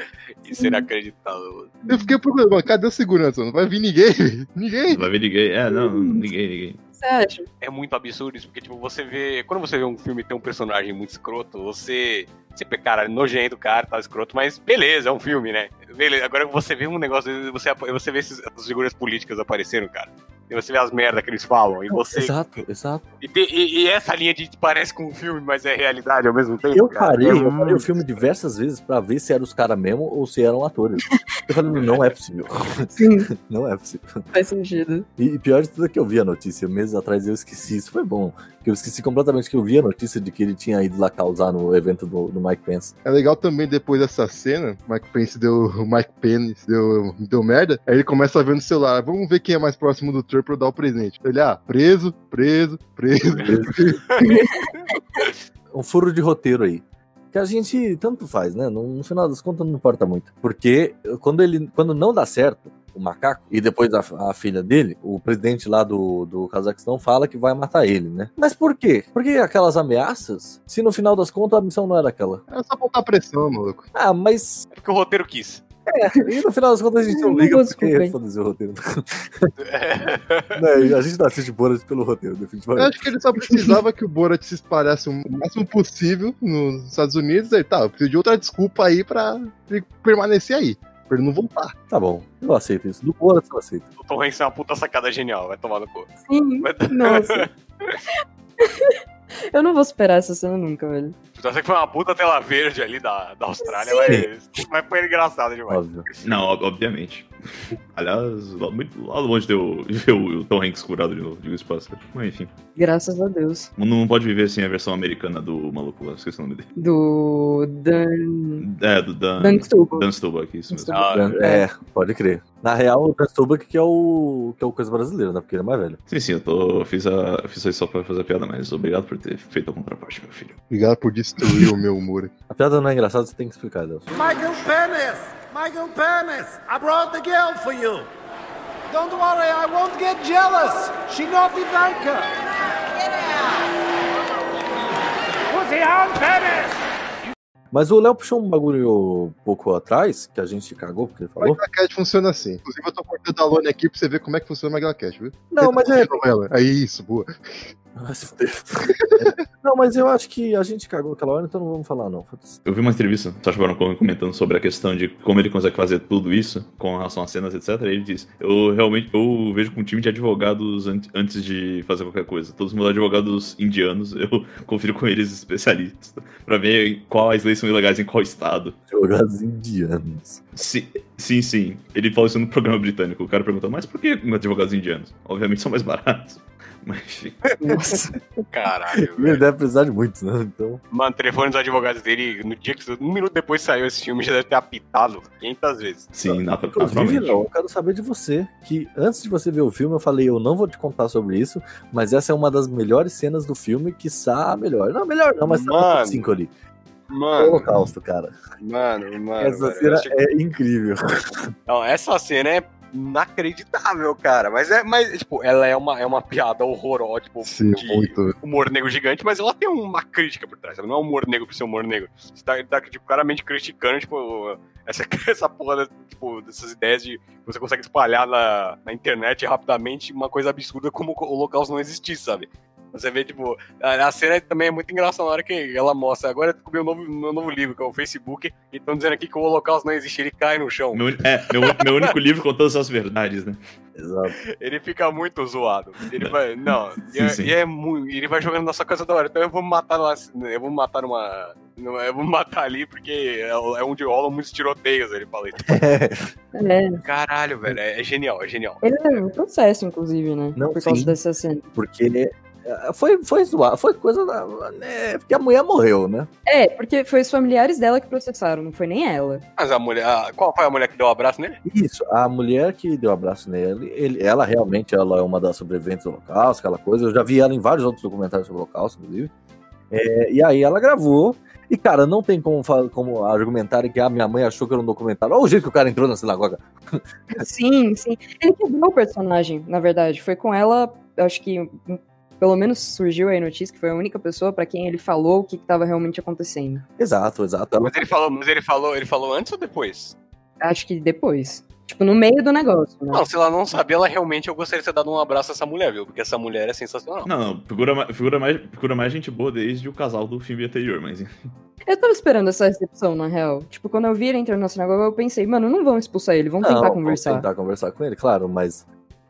Isso é inacreditável. Eu fiquei problema, cadê o segurança? Não vai vir ninguém? [laughs] Ninguém? Vai ver ninguém. É, não, ninguém, ninguém. Você acha? É muito absurdo isso, porque, tipo, você vê. Quando você vê um filme e tem um personagem muito escroto, você. Você pê, cara, nojento cara, tá escroto, mas beleza, é um filme, né? Beleza. Agora você vê um negócio, você, você vê esses, essas figuras políticas aparecendo, cara. E você vê as merdas que eles falam, e você. Exato, exato. E, te- e- e essa linha de parece com um filme, mas é realidade ao mesmo tempo. Eu cara. parei, eu parei o filme diversas vezes pra ver se eram os caras mesmo ou se eram atores. Eu falei, não é possível. Sim, [laughs] Não é possível. faz sentido. E, e pior de tudo é que eu vi a notícia. Meses atrás eu esqueci, isso foi bom. Que eu esqueci completamente que eu vi a notícia de que ele tinha ido lá causar no evento do, do Mike Pence. É legal também depois dessa cena, Mike Pence deu. O Mike Pence deu, deu merda. Aí ele começa a ver no celular. Vamos ver quem é mais próximo do Trump pra eu dar o presente. Ele, ah, preso, preso, preso. [laughs] um furo de roteiro aí. Que a gente tanto faz, né? No, no final das contas não importa muito. Porque quando ele quando não dá certo, o macaco, e depois a, a filha dele, o presidente lá do, do Cazaquistão fala que vai matar ele, né? Mas por quê? Porque aquelas ameaças, se no final das contas a missão não era aquela. É só botar pressão, maluco. Ah, mas. É porque o roteiro quis. É, e no final das contas a gente não Não liga porque foda-se o roteiro. [laughs] Não, a gente não assiste Borat pelo roteiro, Eu definitivamente. acho que ele só precisava que o Borat se espalhasse o máximo possível nos Estados Unidos. Aí tá, eu preciso de outra desculpa aí pra ele permanecer aí. Pra ele não voltar. Tá bom, eu aceito isso. Do Borat eu aceito. O Tom Hanks é uma puta sacada genial, vai tomar no cu. Sim, Vai- nossa. [laughs] Eu não vou superar essa cena nunca, velho. Eu sei que foi uma puta tela verde ali da, da Austrália, Sim. mas, mas foi engraçado demais. Óbvio. Não, ob- obviamente. [laughs] Aliás, lá, muito, lá longe de eu ver o Tom Hanks curado de novo, digo isso passagem. Mas enfim. Graças a Deus. O mundo não pode viver sem a versão americana do maluco lá, esqueci o nome dele. Do Dan. É, do Dan. Dan Stubble. Dan Stubach, isso mesmo. Ah, É, pode crer. Na real, o Dan Stubach que é o que é o coisa brasileira, né? Porque ele é mais velho. Sim, sim, eu tô, fiz, a, fiz isso só pra fazer a piada, mas obrigado por ter feito a contraparte, meu filho. Obrigado por destruir o meu humor. A piada não é engraçada, você tem que explicar, Deus. Michael Penis! Michael Penis! I brought the girl for you! Don't worry, I won't get jealous! She not Ivanka! Hound Penis! Mas o Léo puxou um bagulho um pouco atrás, que a gente cagou porque ele O falou. Maglacast funciona assim. Inclusive, eu tô cortando a Lone aqui pra você ver como é que funciona o Maglacast, viu? Não, mas é. Ela. Aí, isso, boa. Se fuder. [laughs] Não, mas eu acho que a gente cagou aquela hora, então não vamos falar, não. Foda-se. Eu vi uma entrevista do Sacha Baron Cohen comentando sobre a questão de como ele consegue fazer tudo isso com relação às cenas, etc. E ele diz: Eu realmente eu vejo com um time de advogados an- antes de fazer qualquer coisa. Todos os meus advogados indianos, [laughs] eu confiro com eles especialistas pra ver quais leis são ilegais em qual estado. Advogados indianos. Sim, sim, sim. Ele falou isso no programa britânico. O cara perguntou: Mas por que advogados indianos? Obviamente são mais baratos. Mas. Nossa. Caralho, Ele deve precisar de muitos, né? Então. Mano, o telefone dos advogados dele, no dia que. Um minuto depois saiu esse filme, já deve ter apitado 500 vezes. Sim, nat- Inclusive, naturalmente. Léo, eu quero saber de você. Que antes de você ver o filme, eu falei, eu não vou te contar sobre isso, mas essa é uma das melhores cenas do filme, que a melhor. Não, melhor não, mas tá no Mano. top 5 ali. Mano, Holocausto, cara. mano, mano. essa velho, cena é incrível. Não, essa cena é inacreditável, cara. Mas é, mas, tipo, ela é uma, é uma piada horrorosa, tipo, Sim, de muito. humor negro gigante, mas ela tem uma crítica por trás, sabe? Não é humor negro por ser humor negro. Você tá, tá tipo, claramente criticando, tipo, essa, [laughs] essa porra, tipo, dessas ideias de você consegue espalhar na, na internet rapidamente uma coisa absurda como o holocausto não existir, sabe? Você vê, tipo, a, a cena também é muito engraçada na hora que ela mostra. Agora eu descobri um novo, meu novo livro, que é o Facebook, e estão dizendo aqui que o holocausto não existe, ele cai no chão. Meu, é, meu, meu único [laughs] livro com todas as verdades, né? Exato. Ele fica muito zoado. Ele vai. Não, e, Sim, é, sim. e é muito. Ele vai jogando na sua casa da hora. Então eu vou me matar lá. Eu vou me matar numa. numa- Eu vou me matar ali porque é, é onde rolam muitos tiroteios. Ele fala isso. [laughs] É. Caralho, velho. É, é genial, é genial. Ele levou um processo, inclusive, né? Não, por causa sim. dessa cena. Porque ele. Foi, foi zoado, foi coisa da. Né, porque a mulher morreu, né? É, porque foi os familiares dela que processaram, não foi nem ela. Mas a mulher. a- qual foi a mulher que deu um abraço nele? Isso, a mulher que deu abraço nele, ele, ela realmente ela é uma das sobreviventes do Holocausto, aquela coisa. Eu já vi ela em vários outros documentários sobre o Holocausto, inclusive. É, e aí ela gravou. E, cara, não tem como, como argumentar que a minha mãe achou que era um documentário. Olha o jeito que o cara entrou na sinagoga. Sim, sim. Ele quebrou o personagem, na verdade. Foi com ela, acho que um, pelo menos surgiu aí a notícia que foi a única pessoa pra quem ele falou o que estava realmente acontecendo. Exato, exato. Mas ele falou, mas ele falou, ele falou antes ou depois? Acho que depois. Tipo, no meio do negócio, né? Não, se ela não sabia, ela realmente eu gostaria de ter dado um abraço a essa mulher, viu? Porque essa mulher é sensacional. Não, não, figura, figura, mais, figura mais gente boa desde o casal do filme anterior, mas Eu tava esperando essa recepção, na real. Tipo, quando eu vi ele entrando na sinagoga, eu pensei, mano, não vão expulsar ele, vamos Não, tentar vamos conversar. tentar conversar com ele, claro, mas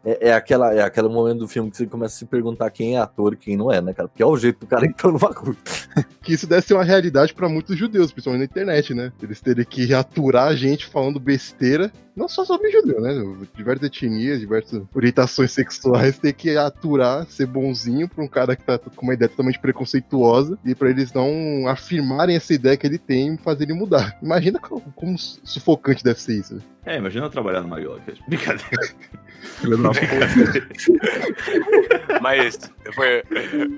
é, é, aquela, é aquele momento do filme que você começa a se perguntar quem é ator e quem não é, né, cara? Porque é o jeito do cara [laughs] entrou no bagulho. [laughs] Que isso deve ser uma realidade pra muitos judeus, principalmente na internet, né? Eles terem que aturar a gente falando besteira. Não só sobre judeu, né? Diversas etnias, diversas orientações sexuais, ter que aturar, ser bonzinho pra um cara que tá com uma ideia totalmente preconceituosa e pra eles não afirmarem essa ideia que ele tem e fazer ele mudar. Imagina como, como sufocante deve ser isso. É, imagina eu trabalhar no Maglocast. Brincadeira. [laughs] Mas foi,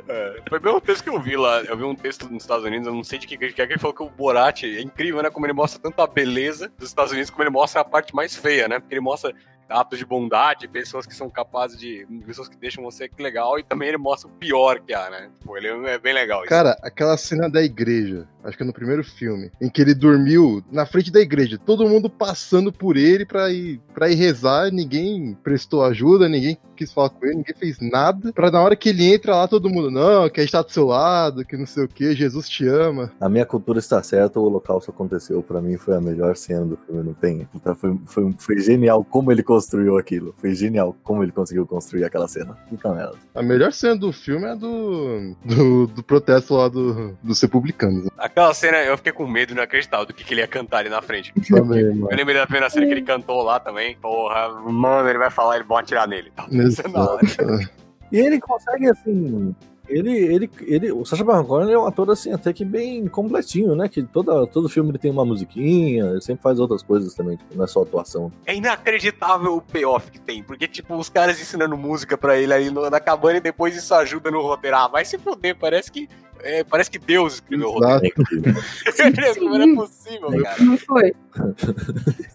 é, foi bem um texto que eu vi lá. Eu vi um texto nos Estados Unidos, eu não sei de que, que é que ele falou que o Borat é incrível, né? Como ele mostra tanto a beleza dos Estados Unidos, como ele mostra a parte mais feia, né? Porque ele mostra atos de bondade, pessoas que são capazes de. pessoas que deixam você legal, e também ele mostra o pior que há, né? Pô, ele é bem legal isso. Cara, aquela cena da igreja, acho que é no primeiro filme, em que ele dormiu na frente da igreja, todo mundo passando por ele pra ir, pra ir rezar, ninguém prestou ajuda, ninguém quis falar com ele, ninguém fez nada, pra na hora que ele entra lá, todo mundo, não, que a gente tá do seu lado, que não sei o que, Jesus te ama. A minha cultura está certa, o holocausto aconteceu. Pra mim foi a melhor cena do filme, não tem. Foi, foi, foi genial como ele construiu aquilo. Foi genial como ele conseguiu construir aquela cena. Puta merda. A melhor cena do filme é do, do, do protesto lá do, dos republicanos. Aquela cena eu fiquei com medo, não acreditava do que, que ele ia cantar ali na frente. Também. Eu lembrei da primeira cena que ele cantou lá também. Porra, mano, ele vai falar, ele pode atirar nele. Tá? Isso é. E ele consegue, assim. Ele, ele, ele, o Sacha Baron Cohen é um ator assim até que bem completinho, né? Que toda, todo filme ele tem uma musiquinha, ele sempre faz outras coisas também, tipo, não é só atuação. É inacreditável o payoff que tem, porque, tipo, os caras ensinando música pra ele aí na cabana e depois isso ajuda no roteiro. Ah, vai se foder, parece que. É, parece que Deus escreveu o roteiro. [laughs] Não era possível, cara. Não foi. [laughs]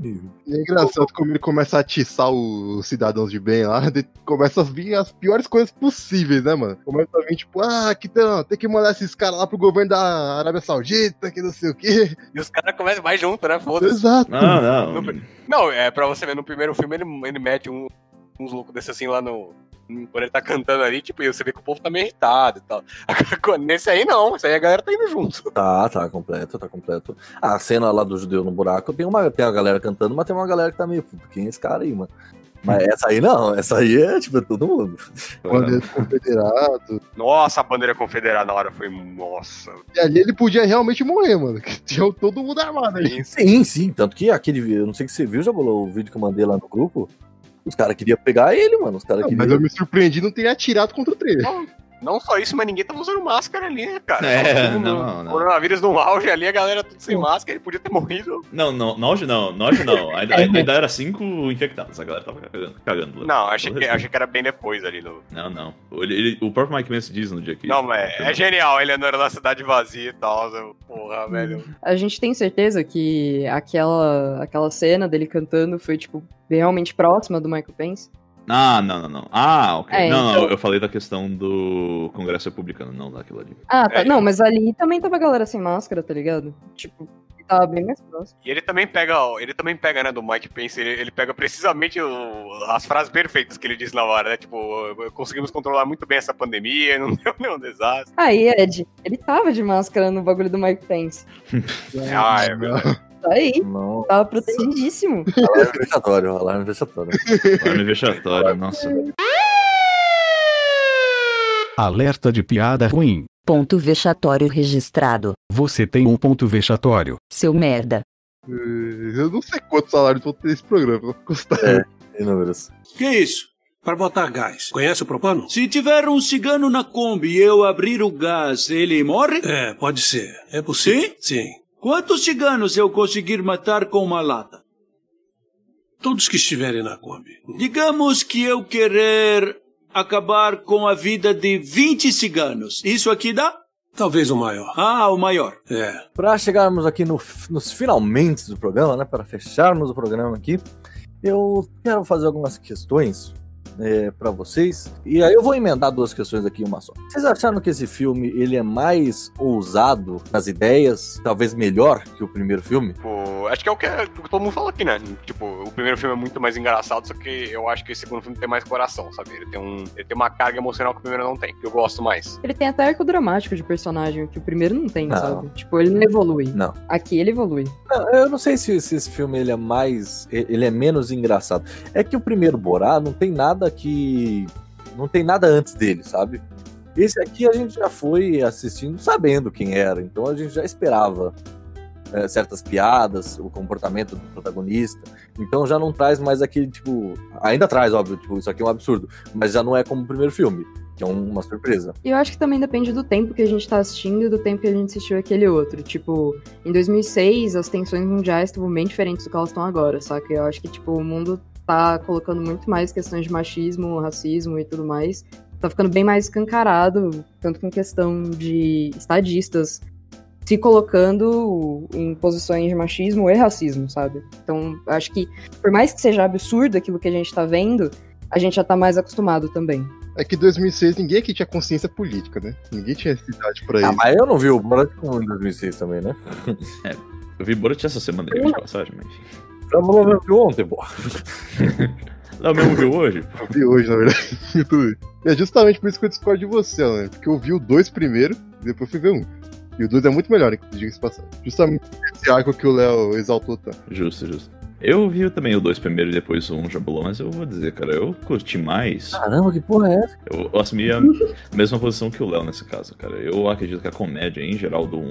E é engraçado como ele começa a atiçar os cidadãos de bem lá, começa a vir as piores coisas possíveis, né, mano? Começa a vir, tipo, ah, que tem, tem que mandar esses caras lá pro governo da Arábia Saudita, que não sei o quê. E os caras começam mais junto, né? Foda-se. Exato. Não, não. Não, é pra você ver, no primeiro filme ele, ele mete um- uns loucos desses assim lá no. Quando ele tá cantando ali, tipo, você vê que o povo tá meio irritado e tal. [laughs] Nesse aí não, esse aí a galera tá indo junto. Tá, tá completo, tá completo. A cena lá do judeu no buraco tem uma, tem a galera cantando, mas tem uma galera que tá meio, quem é esse cara aí, mano? Mas [laughs] essa aí não, essa aí é tipo todo mundo. Bandeira do confederado. Nossa, a bandeira confederada na hora foi. Nossa. E ali ele podia realmente morrer, mano. Que [laughs] tinha todo mundo armado ali. Sim, sim, tanto que aquele, eu não sei se você viu, já bolou o vídeo que eu mandei lá no grupo. Os caras queriam pegar ele, mano. Os caras Não, queriam. mas eu me surpreendi não ter atirado contra o trailer. Não só isso, mas ninguém tava usando máscara ali, né, cara? É, não, não. Coronavírus no auge ali, a galera tudo sem máscara, ele podia ter morrido. Não, não, no auge não, no auge não. Ainda, [laughs] ainda era cinco infectados, a galera tava cagando. cagando. Não, achei que, achei que era bem depois ali. No... Não, não. Ele- ele- o próprio Mike Pence diz no dia que. Não, mas é genial, ele andando na cidade vazia e tal. Porra, velho. A gente tem certeza que aquela, aquela cena dele cantando foi, tipo, realmente próxima do Michael Pence? Ah, não, não, não. Ah, ok. É, não, então- não, eu falei da questão do Congresso Republicano, não daquilo ali. Ah, tá. É. Não, mas ali também tava a galera sem máscara, tá ligado? Tipo, tava bem mais próximo. E ele também pega, ó, ele também pega, né, do Mike Pence, ele, ele pega precisamente o- as frases perfeitas que ele disse na hora, né? Tipo, conseguimos controlar muito bem essa pandemia, [laughs] não deu nenhum desastre. Aí, Ed, ele tava de máscara no bagulho do Mike Pence. Ah, é verdade. Tá aí. Não. Tava protegidíssimo. Alarme vexatório, alarme vexatório. Alarme vexatório, [laughs] nossa. Alerta de piada ruim. Ponto vexatório registrado. Você tem um ponto vexatório. Seu merda. Eu não sei quantos salários vão ter esse programa. [laughs] Custar. É, inúmeros. Que isso? Para botar gás. Conhece o propano? Se tiver um cigano na Kombi e eu abrir o gás, ele morre? É, pode ser. É possível. Sim? Sim. Quantos ciganos eu conseguir matar com uma lata? Todos que estiverem na Kombi. Digamos que eu querer acabar com a vida de 20 ciganos. Isso aqui dá? Talvez o maior. Ah, o maior. É. Pra chegarmos aqui no- nos finalmente do programa, né? Para fecharmos o programa aqui, eu quero fazer algumas questões é, para vocês. E aí eu vou emendar duas questões aqui em uma só. Vocês acharam que esse filme ele é mais ousado nas ideias, talvez melhor que o primeiro filme? Tipo, acho que é o que, é o que todo mundo fala aqui, né? Tipo, o primeiro filme é muito mais engraçado, só que eu acho que o segundo filme tem mais coração, sabe? Ele tem, um, ele tem uma carga emocional que o primeiro não tem, que eu gosto mais. Ele tem até arco dramático de personagem, que o primeiro não tem, Não. sabe? Tipo, ele não evolui. Não. Aqui ele evolui. Não, eu não sei se, se esse filme ele é mais. ele é menos engraçado. É que o primeiro Borá não tem nada que. Não tem nada antes dele, sabe? Esse aqui a gente já foi assistindo sabendo quem era, então a gente já esperava é, certas piadas, o comportamento do protagonista. Então já não traz mais aquele tipo. Ainda traz, óbvio, tipo, isso aqui é um absurdo, mas já não é como o primeiro filme, que é uma surpresa. E eu acho que também depende do tempo que a gente tá assistindo e do tempo que a gente assistiu aquele outro. Tipo, em 2006, as tensões mundiais estavam bem diferentes do que elas estão agora, saca? Eu acho que, tipo, o mundo tá colocando muito mais questões de machismo, racismo e tudo mais. Tá ficando bem mais escancarado, tanto com questão de estadistas se colocando em posições de machismo e racismo, sabe? Então, acho que, por mais que seja absurdo aquilo que a gente tá vendo, a gente já tá mais acostumado também. É que em 2006 ninguém aqui tinha consciência política, né? Ninguém tinha idade pra Ah, isso. mas eu não vi o Borat em 2006 também, né? É, eu vi Borat essa semana, de passagem, mas Pra Bruno viu ontem, pô. [laughs] Léo mesmo viu hoje? Eu vi hoje, na verdade. [laughs] É justamente por isso que eu discordo de você, Alan. Porque eu vi o 2 primeiro e depois fui ver um. E o 2 é muito melhor, diga-se passar. Justamente esse arco que o Léo exaltou tanto. Justo, justo. Eu vi também o 2 primeiro e depois o 1 um já bolou, mas eu vou dizer, cara, eu curti mais. Caramba, que porra é essa? Eu, eu assumi a mesma posição que o Léo nesse caso, cara. Eu acredito que a comédia, em geral, do 1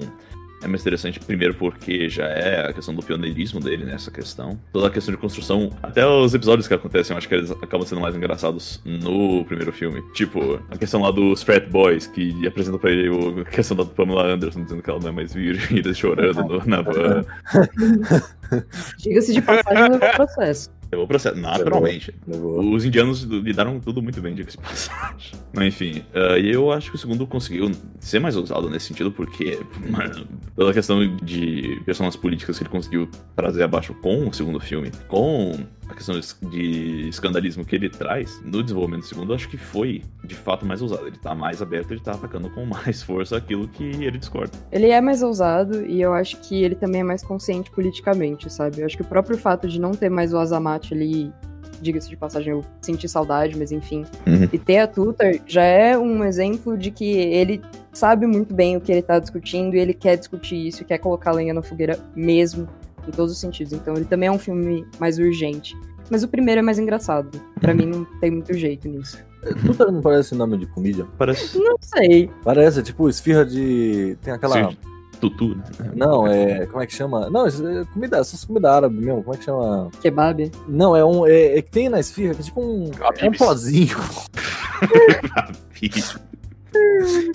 é mais interessante, primeiro porque já é a questão do pioneirismo dele nessa questão. Toda a questão de construção, até os episódios que acontecem, eu acho que eles acabam sendo mais engraçados no primeiro filme. Tipo, a questão lá dos Frat Boys, que apresentam pra ele a questão da Pamela Anderson, dizendo que ela não é mais virgem, [laughs] e chorando no- na van. Diga-se de passagem no processo. Levou processo, naturalmente. Os indianos lidaram tudo muito bem, diga-se passagem. [laughs] Mas enfim, e eu acho que o segundo conseguiu ser mais ousado nesse sentido, porque, mano, pela questão de personagens políticas que ele conseguiu trazer abaixo com o segundo filme, com a questão de, escandalismo que ele traz no desenvolvimento do segundo, eu acho que foi de fato mais ousado. Ele tá mais aberto, ele tá atacando com [laughs] mais força aquilo que ele discorda. Ele é mais ousado e eu acho que ele também é mais consciente politicamente, sabe? Eu acho que o próprio fato de não ter mais o Azamat ali, diga-se de passagem, eu senti saudade, mas enfim. Uhum. E ter a Tutor já é um exemplo de que ele sabe muito bem o que ele tá discutindo e ele quer discutir isso quer colocar lenha na fogueira mesmo, em todos os sentidos. Então ele também é um filme mais urgente. Mas o primeiro é mais engraçado. Pra mim não tem muito jeito nisso. Tudo não parece nome de comida? Parece. Não sei. Parece, tipo, esfirra de. Tem aquela. Esfirra Tutu, né? Não, é. Como é que chama? Não, é comida, essas comidas árabes mesmo. Como é que chama? Kebab? Não, é um. É, é que tem na esfirra, que é tipo um. É um pozinho. [laughs]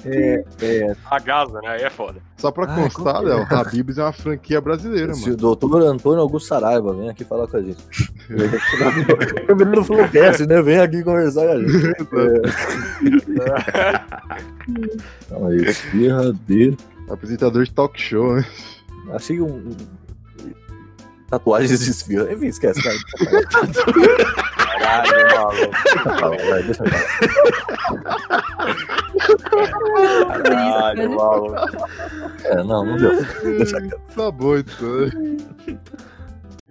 é, é. A Gaza, né? Aí é foda. Só pra Ah, constar, como que é? Léo, Habibs é uma franquia brasileira, Se mano. o doutor Antônio Augusto Saraiva vem aqui falar com a gente. [laughs] o menino Flowcast, né? Vem aqui conversar com a gente. [laughs] É. Calma aí, esfirra de. Apresentador de talk show, né? Achei um. um- Tatuagens de esfirra. Enfim, esquece, cara. [laughs] Caralho, maluco. Deixa eu falar, vai, deixa eu falar. Caralho, maluco. É, não, não deu. Quieto. Tá bom, então.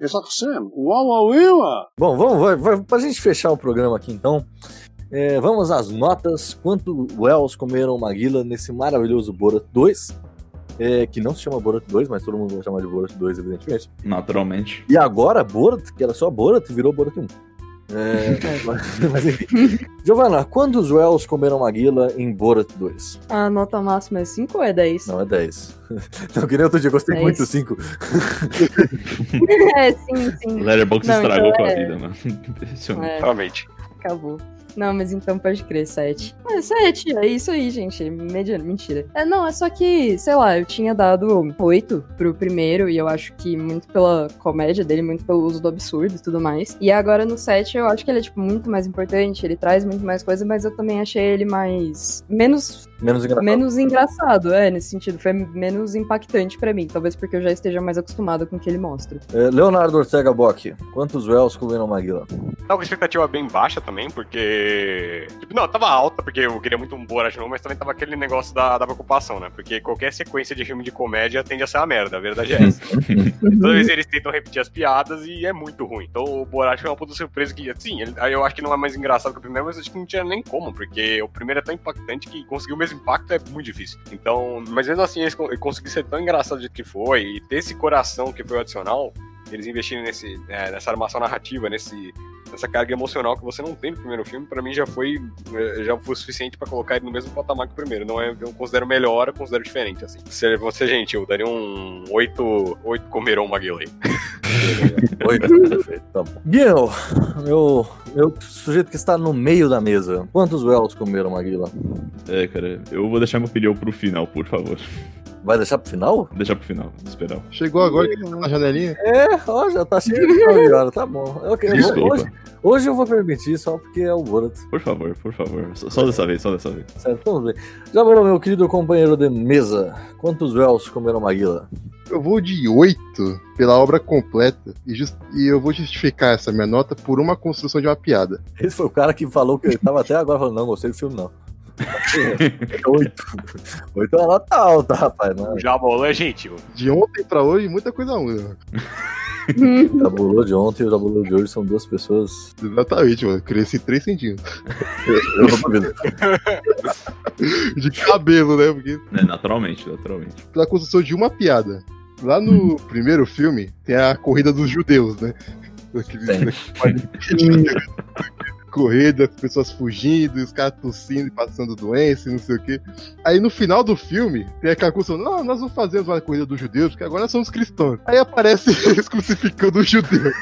Like Sam. Wow, wow. Bom, vamos, vai, vai, pra gente fechar o programa aqui então. é, vamos às notas. Quanto Wells comeram Maguila nesse maravilhoso Borat 2? é, que não se chama Borat 2, mas todo mundo vai chamar de Borat 2, evidentemente. Naturalmente. E agora, Borat, que era só Borat, virou Borat 1. É, mas, [laughs] mas enfim. Giovanna, quantos Wells comeram Maguila em Borat 2? A nota máxima é 5 ou é 10? Não, é 10. [laughs] Não, que nem outro dia, gostei Dez. muito do 5. [laughs] é, sim, sim. O Letterboxd estragou então com a é- vida, mano. É. Realmente. Acabou. Não, mas então pode crer, 7. É, 7, é isso aí, gente. Mediano, mentira. É, não, é só que, sei lá, eu tinha dado 8 pro primeiro, e eu acho que muito pela comédia dele, muito pelo uso do absurdo e tudo mais. E agora no 7 eu acho que ele é, tipo, muito mais importante, ele traz muito mais coisa, mas eu também achei ele mais. menos. Menos engraçado. Menos engraçado, é, nesse sentido. Foi menos impactante pra mim. Talvez porque eu já esteja mais acostumada com o que ele mostra. É, Leonardo Ortega Bock, quantos Wells comeram Maguila? Tava com expectativa bem baixa também, porque. Tipo, não, tava alta, porque eu queria muito um Borat novo, mas também tava aquele negócio da, da preocupação, né? Porque qualquer sequência de filme de comédia tende a ser uma merda, a verdade é essa. Toda vez eles tentam repetir as piadas e é muito ruim. Então o Borat foi uma puta surpresa que, assim, ele- eu acho que não é mais engraçado que o primeiro, mas acho que não tinha nem como, porque o primeiro é tão impactante que conseguir o mesmo impacto é muito difícil. Então, mas mesmo assim, ele conseguiu ser tão engraçado do jeito que foi e ter esse coração que foi o adicional, eles investirem nesse, é, nessa armação narrativa, nesse, nessa carga emocional que você não tem no primeiro filme, pra mim já foi é, já foi o suficiente pra colocar ele no mesmo patamar que o primeiro. Não é, eu não considero melhor, eu considero diferente, assim. Se você, gente, eu daria um 8, 8 comerão Maguila aí. [laughs] Oito, perfeito, tá bom. Guilherme, meu, meu sujeito que está no meio da mesa, quantos Wells comeram Maguila? É, cara, eu vou deixar minha opinião pro final, por favor. Vai deixar pro final? Deixar pro final, esperar. Chegou agora que tá na janelinha? É, ó, já tá cheio de horas, tá bom. Ok, eu vou- Desculpa. hoje, Hoje eu vou permitir só porque é o Borat. Por favor, por favor. Só, só dessa vez, só dessa vez. Certo, vamos ver. Já falou, meu querido companheiro de mesa. Quantos véus comeram Maguila? Eu vou de 8 pela obra completa e, just- e eu vou justificar essa minha nota por uma construção de uma piada. Esse foi o cara que falou que ele tava até agora falando, não, gostei do filme, não. [laughs] Oito. Oito é uma nota alta, rapaz. Né? O Jabolo é gentil. De ontem pra hoje, muita coisa muda. O Jabulô de ontem e o Jabulô de hoje são duas pessoas. Exatamente, mano. Cresci 3 centímetros. Eu não duvido. De cabelo, né? Porque É, naturalmente, naturalmente. pela construção de uma piada. Lá no primeiro filme tem a corrida dos judeus, né? Aquele- [laughs] Corrida, as pessoas fugindo, os caras tossindo e passando doença e não sei o quê. Aí no final do filme, tem aquela construção, não, nós não fazemos a corrida dos judeus, porque agora somos cristãos. Aí aparece [laughs] eles crucificando os judeus.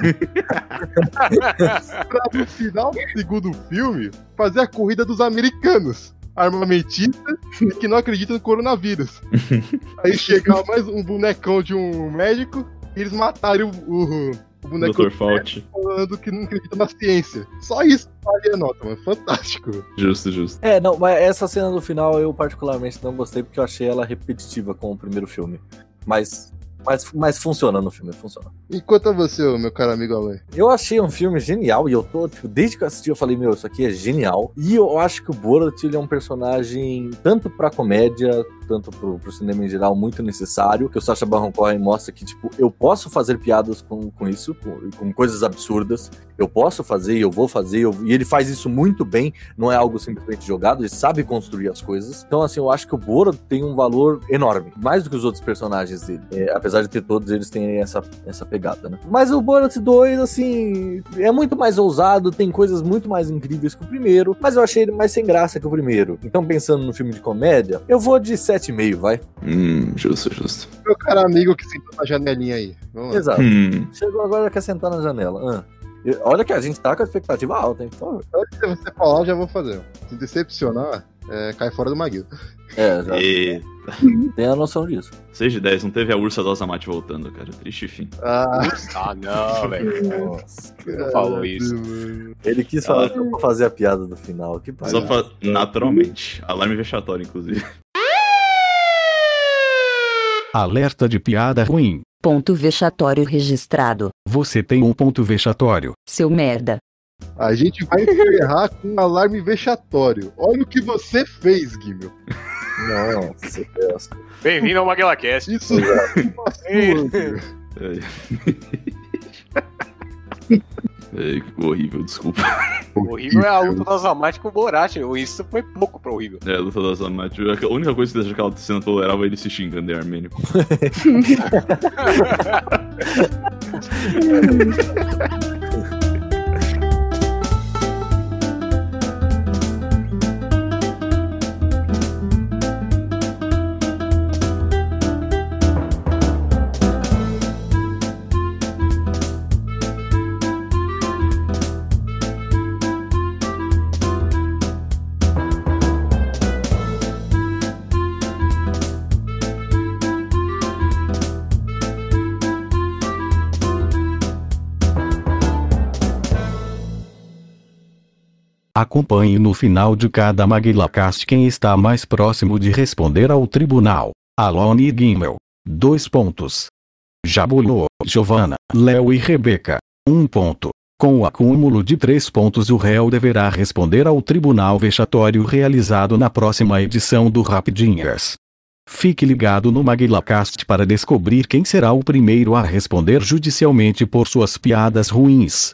[laughs] pra no final do segundo filme, fazer a corrida dos americanos. Armamentistas e que não acreditam no coronavírus. [laughs] Aí chega mais um bonecão de um médico e eles mataram o, o, o boneco Dr. Fauci. falando que não acredita na ciência. Só isso vale a nota, mano. Fantástico. Justo, justo. É, não, mas essa cena do final eu particularmente não gostei porque eu achei ela repetitiva com o primeiro filme. Mas, mas, mas funciona no filme, funciona. E quanto a você, meu caro amigo Alain? Eu achei um filme genial e eu tô, tipo, desde que eu assisti eu falei, meu, isso aqui é genial. E eu acho que o Borat, ele é um personagem, tanto pra comédia, tanto pro, pro cinema em geral, muito necessário. Que o Sacha Baron Cohen mostra que, tipo, eu posso fazer piadas com, com isso, com, com coisas absurdas. Eu posso fazer eu vou fazer. eu- e ele faz isso muito bem, não é algo simplesmente jogado, ele sabe construir as coisas. Então, assim, eu acho que o Borat tem um valor enorme, mais do que os outros personagens dele. É, apesar de ter todos eles terem essa, essa pegada, né? Mas o Borat 2, assim, é muito mais ousado, tem coisas muito mais incríveis que o primeiro, mas eu achei ele mais sem graça que o primeiro. Então, pensando no filme de comédia, eu vou de 7,5, vai. Hum, justo, justo. Meu caro amigo que sentou na janelinha aí. Vamos lá. Exato. Hum. Chegou agora quer sentar na janela. Ah. Olha que a gente tá com a expectativa alta, favor. Antes de você falar, eu já vou fazer. Se decepcionar, é, cai fora do Maguila. É, já E... [laughs] tem a noção disso. 6 de 10, não teve a ursa da Mate voltando, cara. Triste fim. Ah, Ah, não, velho. Não falou isso. Ele quis falar só pra fazer a piada do final. Que Só pariu. fa... Naturalmente. Alarme vexatório, inclusive. Alerta de piada ruim. Ponto vexatório registrado. Você tem um ponto vexatório. Seu merda. A gente vai encerrar com um alarme vexatório. Olha o que você fez, Guimel. Nossa, Deus. Bem-vindo ao MaguilaCast. Isso [laughs] Guimel. [laughs] É, horrível, desculpa. Horrível é a luta da Zamate com o Borat. Isso foi pouco pra horrível. É, a luta da Zamate. A única coisa que deixa aquela cena tolerável é ele se xingando em armênio. [laughs] [laughs] Acompanhe no final de cada MaguilaCast quem está mais próximo de responder ao tribunal. Alone e Gimmel. Dois pontos. Jabulô, Giovanna, Léo e Rebeca. Um ponto. Com o acúmulo de três pontos o réu deverá responder ao tribunal vexatório realizado na próxima edição do Rapidinhas. Fique ligado no MaguilaCast para descobrir quem será o primeiro a responder judicialmente por suas piadas ruins.